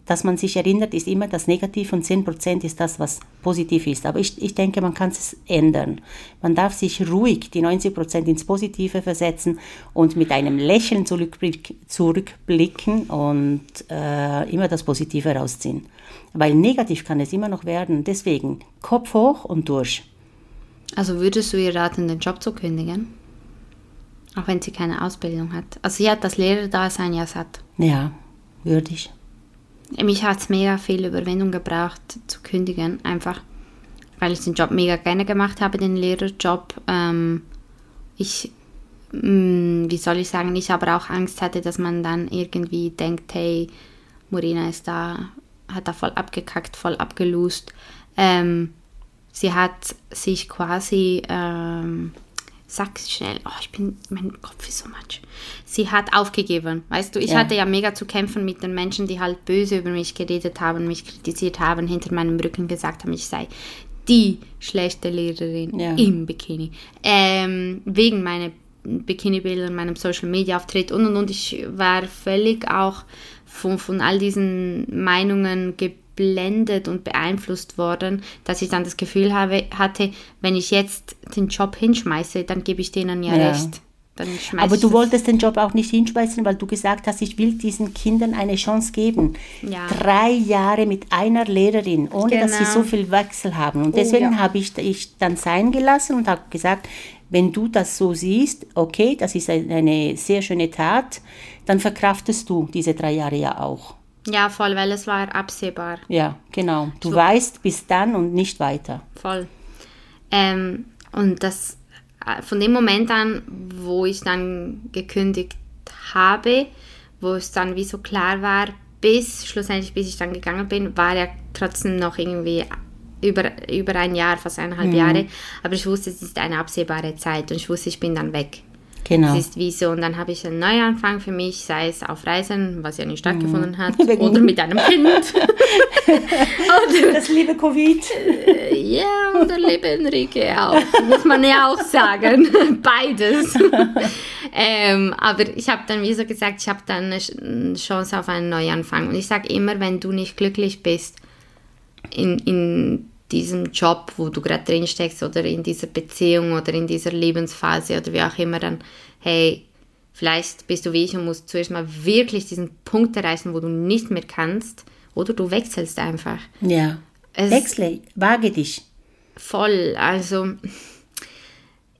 dass man sich erinnert, ist immer das Negative und 10 Prozent ist das, was positiv ist. Aber ich, ich denke, man kann es ändern. Man darf sich ruhig die 90 Prozent ins Positive versetzen und mit einem Lächeln zurückblick, zurückblicken und äh, immer das Positive rausziehen. Weil negativ kann es immer noch werden. Deswegen Kopf hoch und durch. Also würdest du ihr raten, den Job zu kündigen? Auch wenn sie keine Ausbildung hat. Also sie hat das Lehrerdasein ja satt. Ja, würde ich. Mich hat es mega viel Überwindung gebraucht, zu kündigen. Einfach, weil ich den Job mega gerne gemacht habe, den Lehrerjob. Ähm, ich, mh, wie soll ich sagen, ich aber auch Angst hatte, dass man dann irgendwie denkt, hey, Morena ist da, hat da voll abgekackt, voll abgelust. Ähm, sie hat sich quasi, ähm, sag schnell, oh, ich bin, mein Kopf ist so much. Sie hat aufgegeben, weißt du, ich Ja. hatte ja mega zu kämpfen mit den Menschen, die halt böse über mich geredet haben, mich kritisiert haben, hinter meinem Rücken gesagt haben, ich sei die schlechte Lehrerin Ja. im Bikini. Ähm, wegen meiner Bikini-Bilder, meinem Social-Media-Auftritt und und und. Ich war völlig auch von, von all diesen Meinungen geblendet und beeinflusst worden, dass ich dann das Gefühl habe, hatte, wenn ich jetzt den Job hinschmeiße, dann gebe ich denen ja, Ja. recht. Aber du wolltest den Job auch nicht hinschmeißen, weil du gesagt hast, ich will diesen Kindern eine Chance geben. Ja. Drei Jahre mit einer Lehrerin, ohne dass sie Genau. so viel Wechsel haben. Und deswegen ja. habe ich, ich dann sein gelassen und habe gesagt, wenn du das so siehst, okay, das ist ein- eine sehr schöne Tat, dann verkraftest du diese drei Jahre ja auch. Ja, voll, weil es war absehbar. Ja, genau. Du weißt bis dann und nicht weiter. Voll. Ähm, und das äh, von dem Moment an, wo ich dann gekündigt habe, wo es dann wie so klar war, bis schlussendlich, bis ich dann gegangen bin, war ja trotzdem noch irgendwie über, über ein Jahr, fast eineinhalb Jahre. Aber ich wusste, es ist eine absehbare Zeit und ich wusste, ich bin dann weg. Genau. Es ist wie so, und dann habe ich einen Neuanfang für mich, sei es auf Reisen, was ja nicht stattgefunden hat, Wegen- oder mit einem Kind. oder Das liebe Covid. ja, und der liebe Enrique auch, muss man ja auch sagen. Beides. ähm, aber ich habe dann, wie so gesagt, ich habe dann eine Chance auf einen Neuanfang. Und ich sage immer, wenn du nicht glücklich bist in, in diesem Job, wo du gerade drin steckst, oder in dieser Beziehung oder in dieser Lebensphase oder wie auch immer, dann, hey, vielleicht bist du wie ich und musst zuerst mal wirklich diesen Punkt erreichen, wo du nicht mehr kannst. Oder du wechselst einfach. Ja. Es- Wechsle, wage dich. voll. Also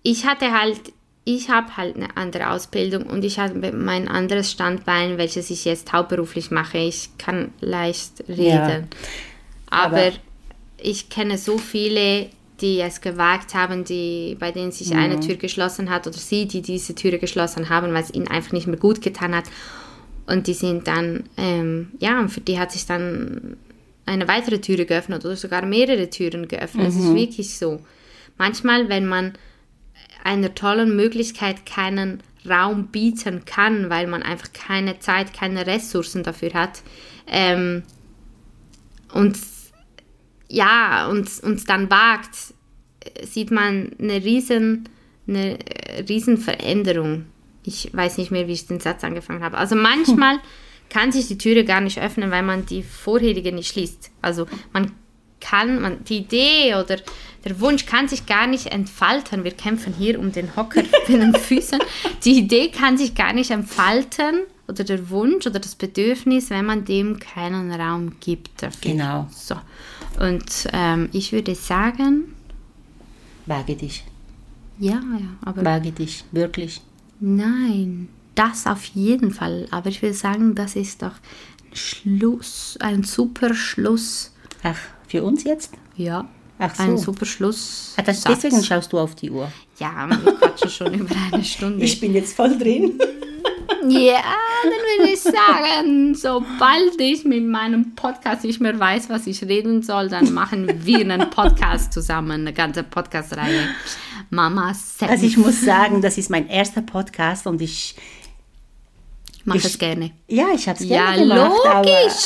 ich hatte halt ich habe halt eine andere Ausbildung und ich habe mein anderes Standbein, welches ich jetzt hauptberuflich mache. Ich kann leicht reden. Ja, aber, aber, ich kenne so viele, die es gewagt haben, die, bei denen sich mhm. eine Tür geschlossen hat oder sie, die diese Türe geschlossen haben, weil es ihnen einfach nicht mehr gut getan hat. Und die sind dann, ähm, ja, für die hat sich dann eine weitere Türe geöffnet oder sogar mehrere Türen geöffnet. Es ist mhm. wirklich so. Manchmal, wenn man einer tollen Möglichkeit keinen Raum bieten kann, weil man einfach keine Zeit, keine Ressourcen dafür hat. Ähm, und ja, und uns dann wagt, sieht man eine riesen, eine riesen Veränderung. Ich weiß nicht mehr, wie ich den Satz angefangen habe. Also manchmal kann sich die Türe gar nicht öffnen, weil man die vorherige nicht schließt. Also man kann, man, die Idee oder der Wunsch kann sich gar nicht entfalten. Wir kämpfen hier um den Hocker mit den Füßen. Die Idee kann sich gar nicht entfalten oder der Wunsch oder das Bedürfnis, wenn man dem keinen Raum gibt. Dafür. Genau. So. Und ähm, ich würde sagen. Wage dich. Ja, ja, aber. Wage dich, wirklich. Nein, das auf jeden Fall. Aber ich würde sagen, das ist doch ein Schluss, ein super Schluss. Ach, für uns jetzt? Ja. Ach so. Ein super Schluss. Ah, das, deswegen schaust du auf die Uhr. Ja, wir quatschen schon über eine Stunde. Ich bin jetzt voll drin. Ja, dann würde ich sagen, sobald ich mit meinem Podcast nicht mehr weiß, was ich reden soll, dann machen wir einen Podcast zusammen, eine ganze Podcast-Reihe. Mama Sepp. Also ich muss sagen, das ist mein erster Podcast und ich mache es gerne. Ja, ich habe es gerne ja, gemacht. Ja, logisch.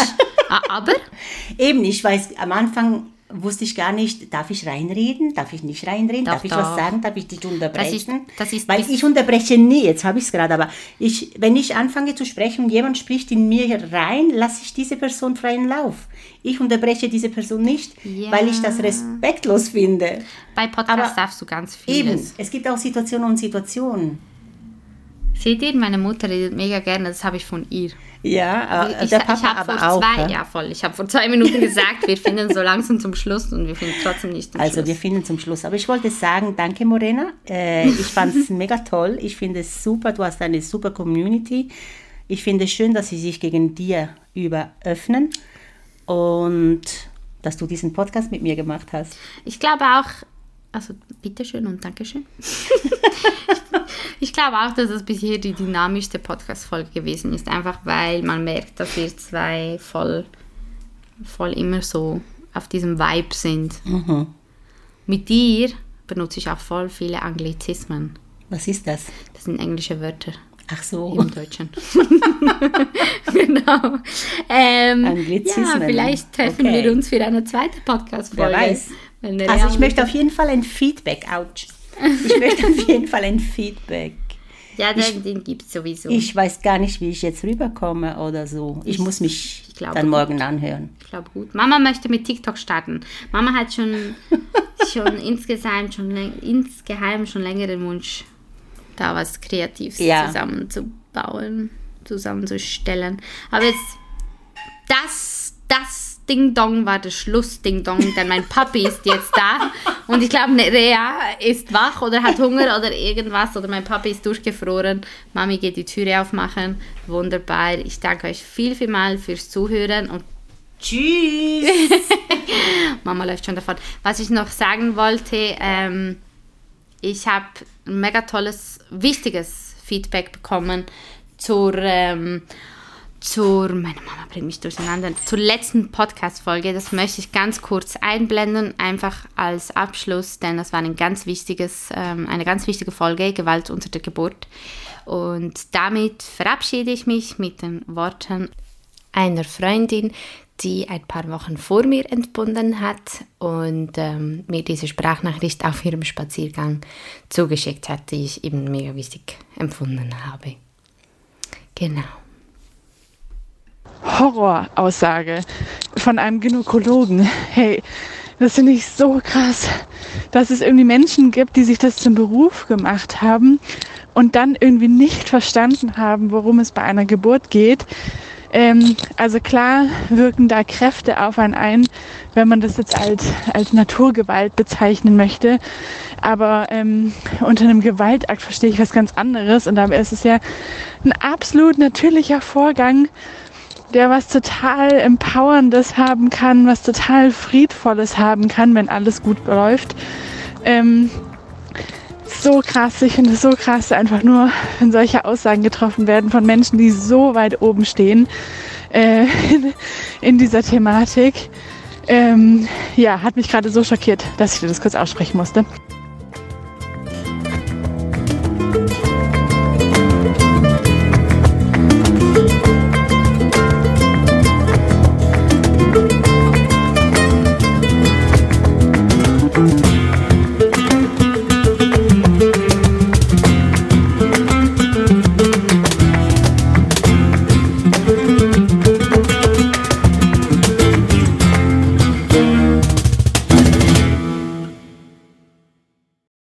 Aber, aber? Eben, ich weiß, am Anfang wusste ich gar nicht, darf ich reinreden, darf ich nicht reinreden, doch, darf ich doch. was sagen, darf ich dich unterbrechen? Das ist, das ist Weil ich unterbreche nie, jetzt habe ich es gerade, aber ich, wenn ich anfange zu sprechen und jemand spricht in mir rein, lasse ich diese Person freien Lauf. Ich unterbreche diese Person nicht, ja. weil ich das respektlos finde. Bei Podcasts darfst du ganz viel. Eben, es gibt auch Situationen und Situationen. Seht ihr, meine Mutter redet mega gerne, das habe ich von ihr. Ja, äh, ich, der Papa ich habe vor auch, zwei, ja? voll. Ich habe vor zwei Minuten gesagt, wir finden so langsam zum Schluss und wir finden trotzdem nicht zum also, Schluss. Also wir finden zum Schluss. Aber ich wollte sagen, danke Morena. Äh, ich fand es mega toll. Ich finde es super. Du hast eine super Community. Ich finde es schön, dass sie sich gegen dir über öffnen und dass du diesen Podcast mit mir gemacht hast. Ich glaube auch, also bitteschön und Dankeschön. ich glaube auch, dass es bisher die dynamischste Podcast-Folge gewesen ist, einfach weil man merkt, dass wir zwei voll, voll immer so auf diesem Vibe sind. Mhm. Mit dir benutze ich auch voll viele Anglizismen. Was ist das? Das sind englische Wörter. Ach so. Im Deutschen. genau. Ähm, Anglizismen. Ja, vielleicht treffen okay. wir uns für eine zweite Podcast-Folge. Wer weiß. Also ich möchte auf jeden Fall ein Feedback. Ouch. Ich möchte auf jeden Fall ein Feedback. Ja, den, ich, den gibt es sowieso. Ich weiß gar nicht, wie ich jetzt rüberkomme oder so. Ich, ich muss mich dann morgen gut. anhören. Ich glaube gut. Mama möchte mit TikTok starten. Mama hat schon, schon insgesamt schon insgeheim schon länger den Wunsch, da was Kreatives ja. zusammenzubauen, zusammenzustellen. Aber jetzt das, das Ding Dong war der Schluss Ding Dong, denn mein Papi ist jetzt da und ich glaube, Rea ist wach oder hat Hunger oder irgendwas oder mein Papi ist durchgefroren. Mami geht die Türe aufmachen. Wunderbar. Ich danke euch viel, viel mal fürs Zuhören und Tschüss. Mama läuft schon davon. Was ich noch sagen wollte, ähm, ich habe ein mega tolles, wichtiges Feedback bekommen zur ähm, zur, meine Mama bringt mich durcheinander, zur letzten Podcast-Folge. Das möchte ich ganz kurz einblenden, einfach als Abschluss, denn das war ein ganz wichtiges, ähm, eine ganz wichtige Folge, Gewalt unter der Geburt. Und damit verabschiede ich mich mit den Worten einer Freundin, die ein paar Wochen vor mir entbunden hat und ähm, mir diese Sprachnachricht auf ihrem Spaziergang zugeschickt hat, die ich eben mega wichtig empfunden habe. Genau. Horroraussage von einem Gynäkologen. Hey, das finde ich so krass, dass es irgendwie Menschen gibt, die sich das zum Beruf gemacht haben und dann irgendwie nicht verstanden haben, worum es bei einer Geburt geht. Ähm, also klar wirken da Kräfte auf einen ein, wenn man das jetzt als, als Naturgewalt bezeichnen möchte. Aber ähm, unter einem Gewaltakt verstehe ich was ganz anderes. Und dabei ist es ja ein absolut natürlicher Vorgang, der was total Empowerndes haben kann, was total Friedvolles haben kann, wenn alles gut läuft. Ähm, so krass, ich finde es so krass, einfach nur, wenn solche Aussagen getroffen werden von Menschen, die so weit oben stehen äh, in, in, dieser Thematik. Ähm, ja, hat mich gerade so schockiert, dass ich dir das kurz aussprechen musste.